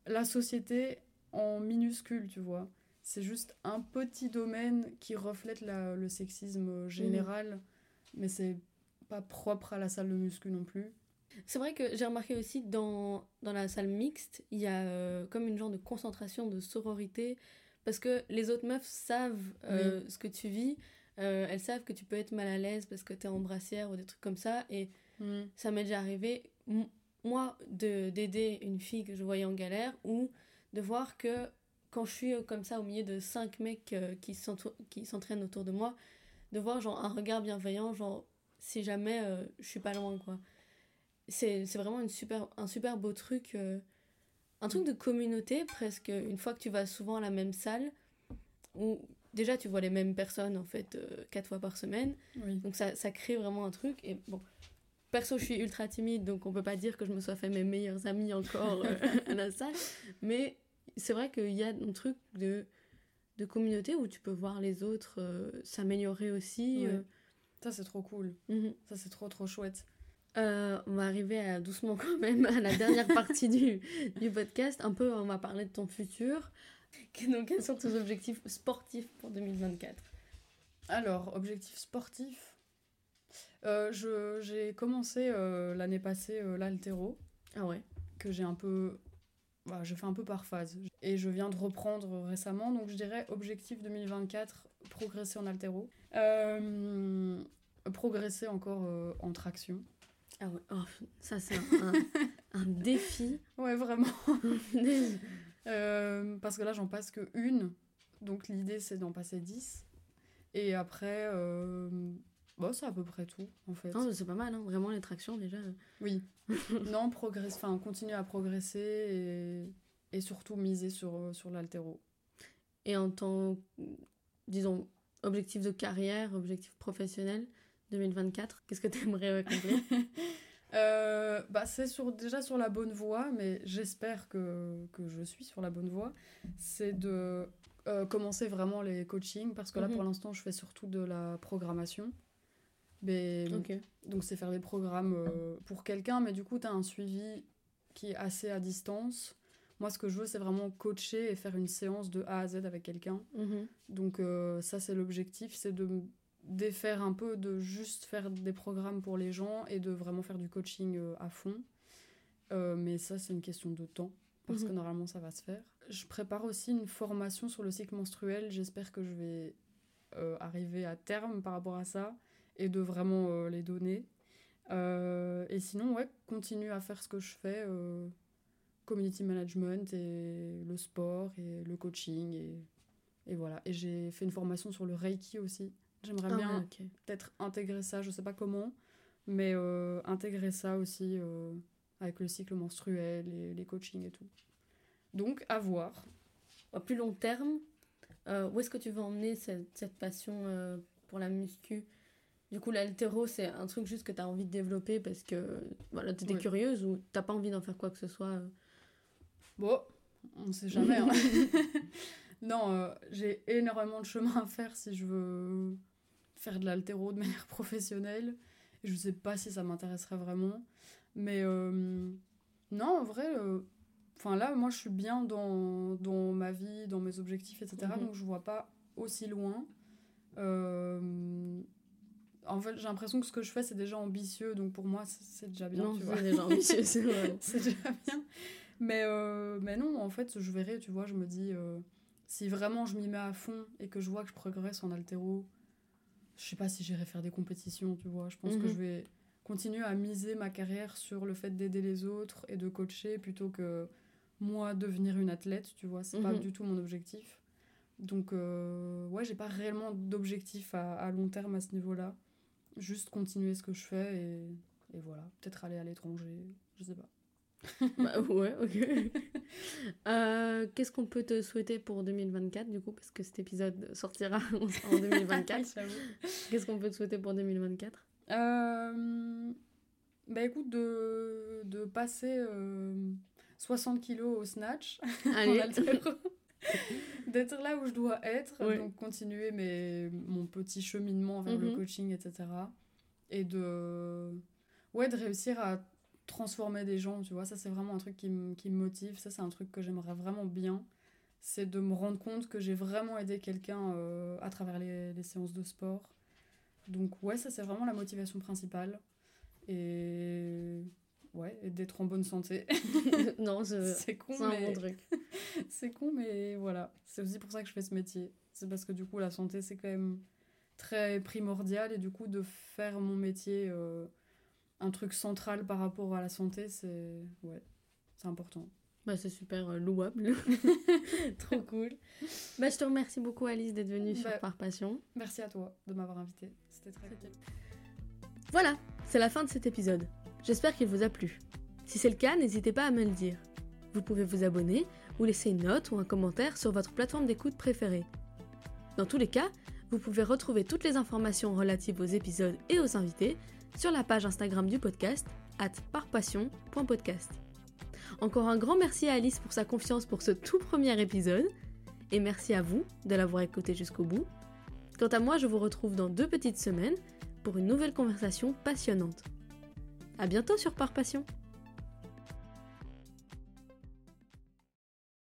la société en minuscule, tu vois. C'est juste un petit domaine qui reflète la- le sexisme général, mais c'est pas propre à la salle de muscu non plus. C'est vrai que j'ai remarqué aussi dans, dans la salle mixte, il y a euh, comme une genre de concentration de sororité parce que les autres meufs savent euh, ce que tu vis, euh, elles savent que tu peux être mal à l'aise parce que t'es en brassière ou des trucs comme ça et ça m'est déjà arrivé, moi, de d'aider une fille que je voyais en galère ou de voir que quand je suis euh, comme ça au milieu de cinq mecs euh, qui s'entraînent autour de moi, de voir genre un regard bienveillant, genre si jamais euh, je suis pas loin quoi. C'est c'est vraiment une super, un super beau truc, euh, un truc de communauté presque, une fois que tu vas souvent à la même salle, où déjà tu vois les mêmes personnes en fait euh, quatre fois par semaine, Oui. donc ça, ça crée vraiment un truc. Et bon, perso, je suis ultra timide, donc on peut pas dire que je me sois fait mes meilleurs amis encore à la salle. Mais c'est vrai qu'il y a un truc de, de communauté où tu peux voir les autres euh, s'améliorer aussi. Ouais. euh. Ça c'est trop cool. Mhm. Ça c'est trop trop chouette. Euh, on va arriver à, doucement quand même à la dernière partie du, du podcast. Un peu, on va parler de ton futur. Donc, quels sont tes objectifs sportifs pour 2024 Alors, objectif sportif. Euh, je- j'ai commencé l'année passée l'altéro, Ah ouais que j'ai un peu. Voilà, j'ai fait un peu par phase. Et je viens de reprendre récemment, donc je dirais objectif 2024, progresser en altéro. Euh, progresser encore euh, en traction. Ah ouais, oh, ça c'est un, un- un défi. Ouais, vraiment. Euh, parce que là, j'en passe que une. Donc l'idée, c'est d'en passer 10. Et après, bon, c'est à peu près tout, en fait. Non, mais c'est pas mal, hein. vraiment les tractions déjà. Oui. non, progresse, enfin, continuer à progresser et, et surtout miser sur, euh, sur l'altéro. Et en tant, disons, objectif de carrière, objectif professionnel 2024, qu'est-ce que tu aimerais accomplir? Euh, bah, c'est sur, déjà sur la bonne voie, mais j'espère que, que je suis sur la bonne voie. C'est de euh, commencer vraiment les coachings, parce que là, Mhm. pour l'instant, je fais surtout de la programmation. Mais. Donc, c'est faire des programmes euh, pour quelqu'un, mais du coup, tu as un suivi qui est assez à distance. Moi, ce que je veux, c'est vraiment coacher et faire une séance de A à Z avec quelqu'un. Mhm. Donc euh, ça c'est l'objectif, c'est de défaire un peu de juste faire des programmes pour les gens et de vraiment faire du coaching euh, à fond. Euh, mais ça c'est une question de temps parce que Mhm. normalement ça va se faire. Je prépare aussi une formation sur le cycle menstruel, j'espère que je vais arriver à terme par rapport à ça et de vraiment les donner. Et sinon ouais, continue à faire ce que je fais. Community management et le sport et le coaching et et voilà. Et j'ai fait une formation sur le Reiki aussi. J'aimerais Ah bien peut-être intégrer ça, je sais pas comment, mais euh, intégrer ça aussi euh, avec le cycle menstruel et les coachings et tout. Donc, à voir. À plus long terme, euh, où est-ce que tu veux emmener cette, cette passion pour la muscu? Du coup, l'altéro, c'est un truc juste que tu as envie de développer parce que voilà, tu étais Ouais. curieuse ou t'as pas envie d'en faire quoi que ce soit. Bon, on sait jamais. hein. non, euh, j'ai énormément de chemin à faire si je veux faire de l'altéro de manière professionnelle. Je sais pas si ça m'intéresserait vraiment. Mais euh, non, en vrai, euh, là, moi, je suis bien dans, dans ma vie, dans mes objectifs, etc. Mhm. Donc, je vois pas aussi loin. En fait, j'ai l'impression que ce que je fais, c'est déjà ambitieux. Donc, pour moi, c'est déjà bien. Non, déjà ambitieux, c'est déjà bien. Mais, euh, mais non, en fait, je verrai, tu vois, je me dis, euh, si vraiment je m'y mets à fond et que je vois que je progresse en altéro, je sais pas si j'irai faire des compétitions, tu vois. Je pense que Mhm. je vais continuer à miser ma carrière sur le fait d'aider les autres et de coacher plutôt que moi devenir une athlète, tu vois. C'est pas Mhm. du tout mon objectif. Donc, euh, ouais, j'ai pas réellement d'objectif à, à long terme à ce niveau-là. Juste continuer ce que je fais et, et voilà. Peut-être aller à l'étranger, je sais pas. bah, ouais, ok. Euh, qu'est-ce qu'on peut te souhaiter pour 2024 du coup Parce que cet épisode sortira en 2024. Qu'est-ce qu'on peut te souhaiter pour 2024 euh, Bah écoute, de, de passer 60 kilos au snatch. Allez. D'être là où je dois être, donc continuer mes, mon petit cheminement vers le mhm. coaching, etc. Et de, ouais, de réussir à transformer des gens, tu vois. Ça, c'est vraiment un truc qui, qui me motive. Ça, c'est un truc que j'aimerais vraiment bien. C'est de me rendre compte que j'ai vraiment aidé quelqu'un euh, à travers les, les, séances de sport. Donc, ouais, ça, c'est vraiment la motivation principale. Et ouais, et d'être en bonne santé. non, c'est con, mais... un bon truc. c'est con, mais voilà. C'est aussi pour ça que je fais ce métier. C'est parce que du coup, la santé, c'est quand même très primordial. Et du coup, de faire mon métier euh, un truc central par rapport à la santé, c'est ouais, c'est important. Bah, c'est super euh, louable. Trop cool. Bah, je te remercie beaucoup, Alice, d'être venue sur bah, Par Passion. Merci à toi de m'avoir invité. C'était très cool. Voilà, c'est la fin de cet épisode. J'espère qu'il vous a plu. Si c'est le cas, n'hésitez pas à me le dire. Vous pouvez vous abonner ou laisser une note ou un commentaire sur votre plateforme d'écoute préférée. Dans tous les cas, vous pouvez retrouver toutes les informations relatives aux épisodes et aux invités sur la page Instagram du podcast at parpassion.podcast. Encore un grand merci à Alice pour sa confiance pour ce tout premier épisode et merci à vous de l'avoir écouté jusqu'au bout. Quant à moi, je vous retrouve dans deux petites semaines pour une nouvelle conversation passionnante. À bientôt sur Par Passion.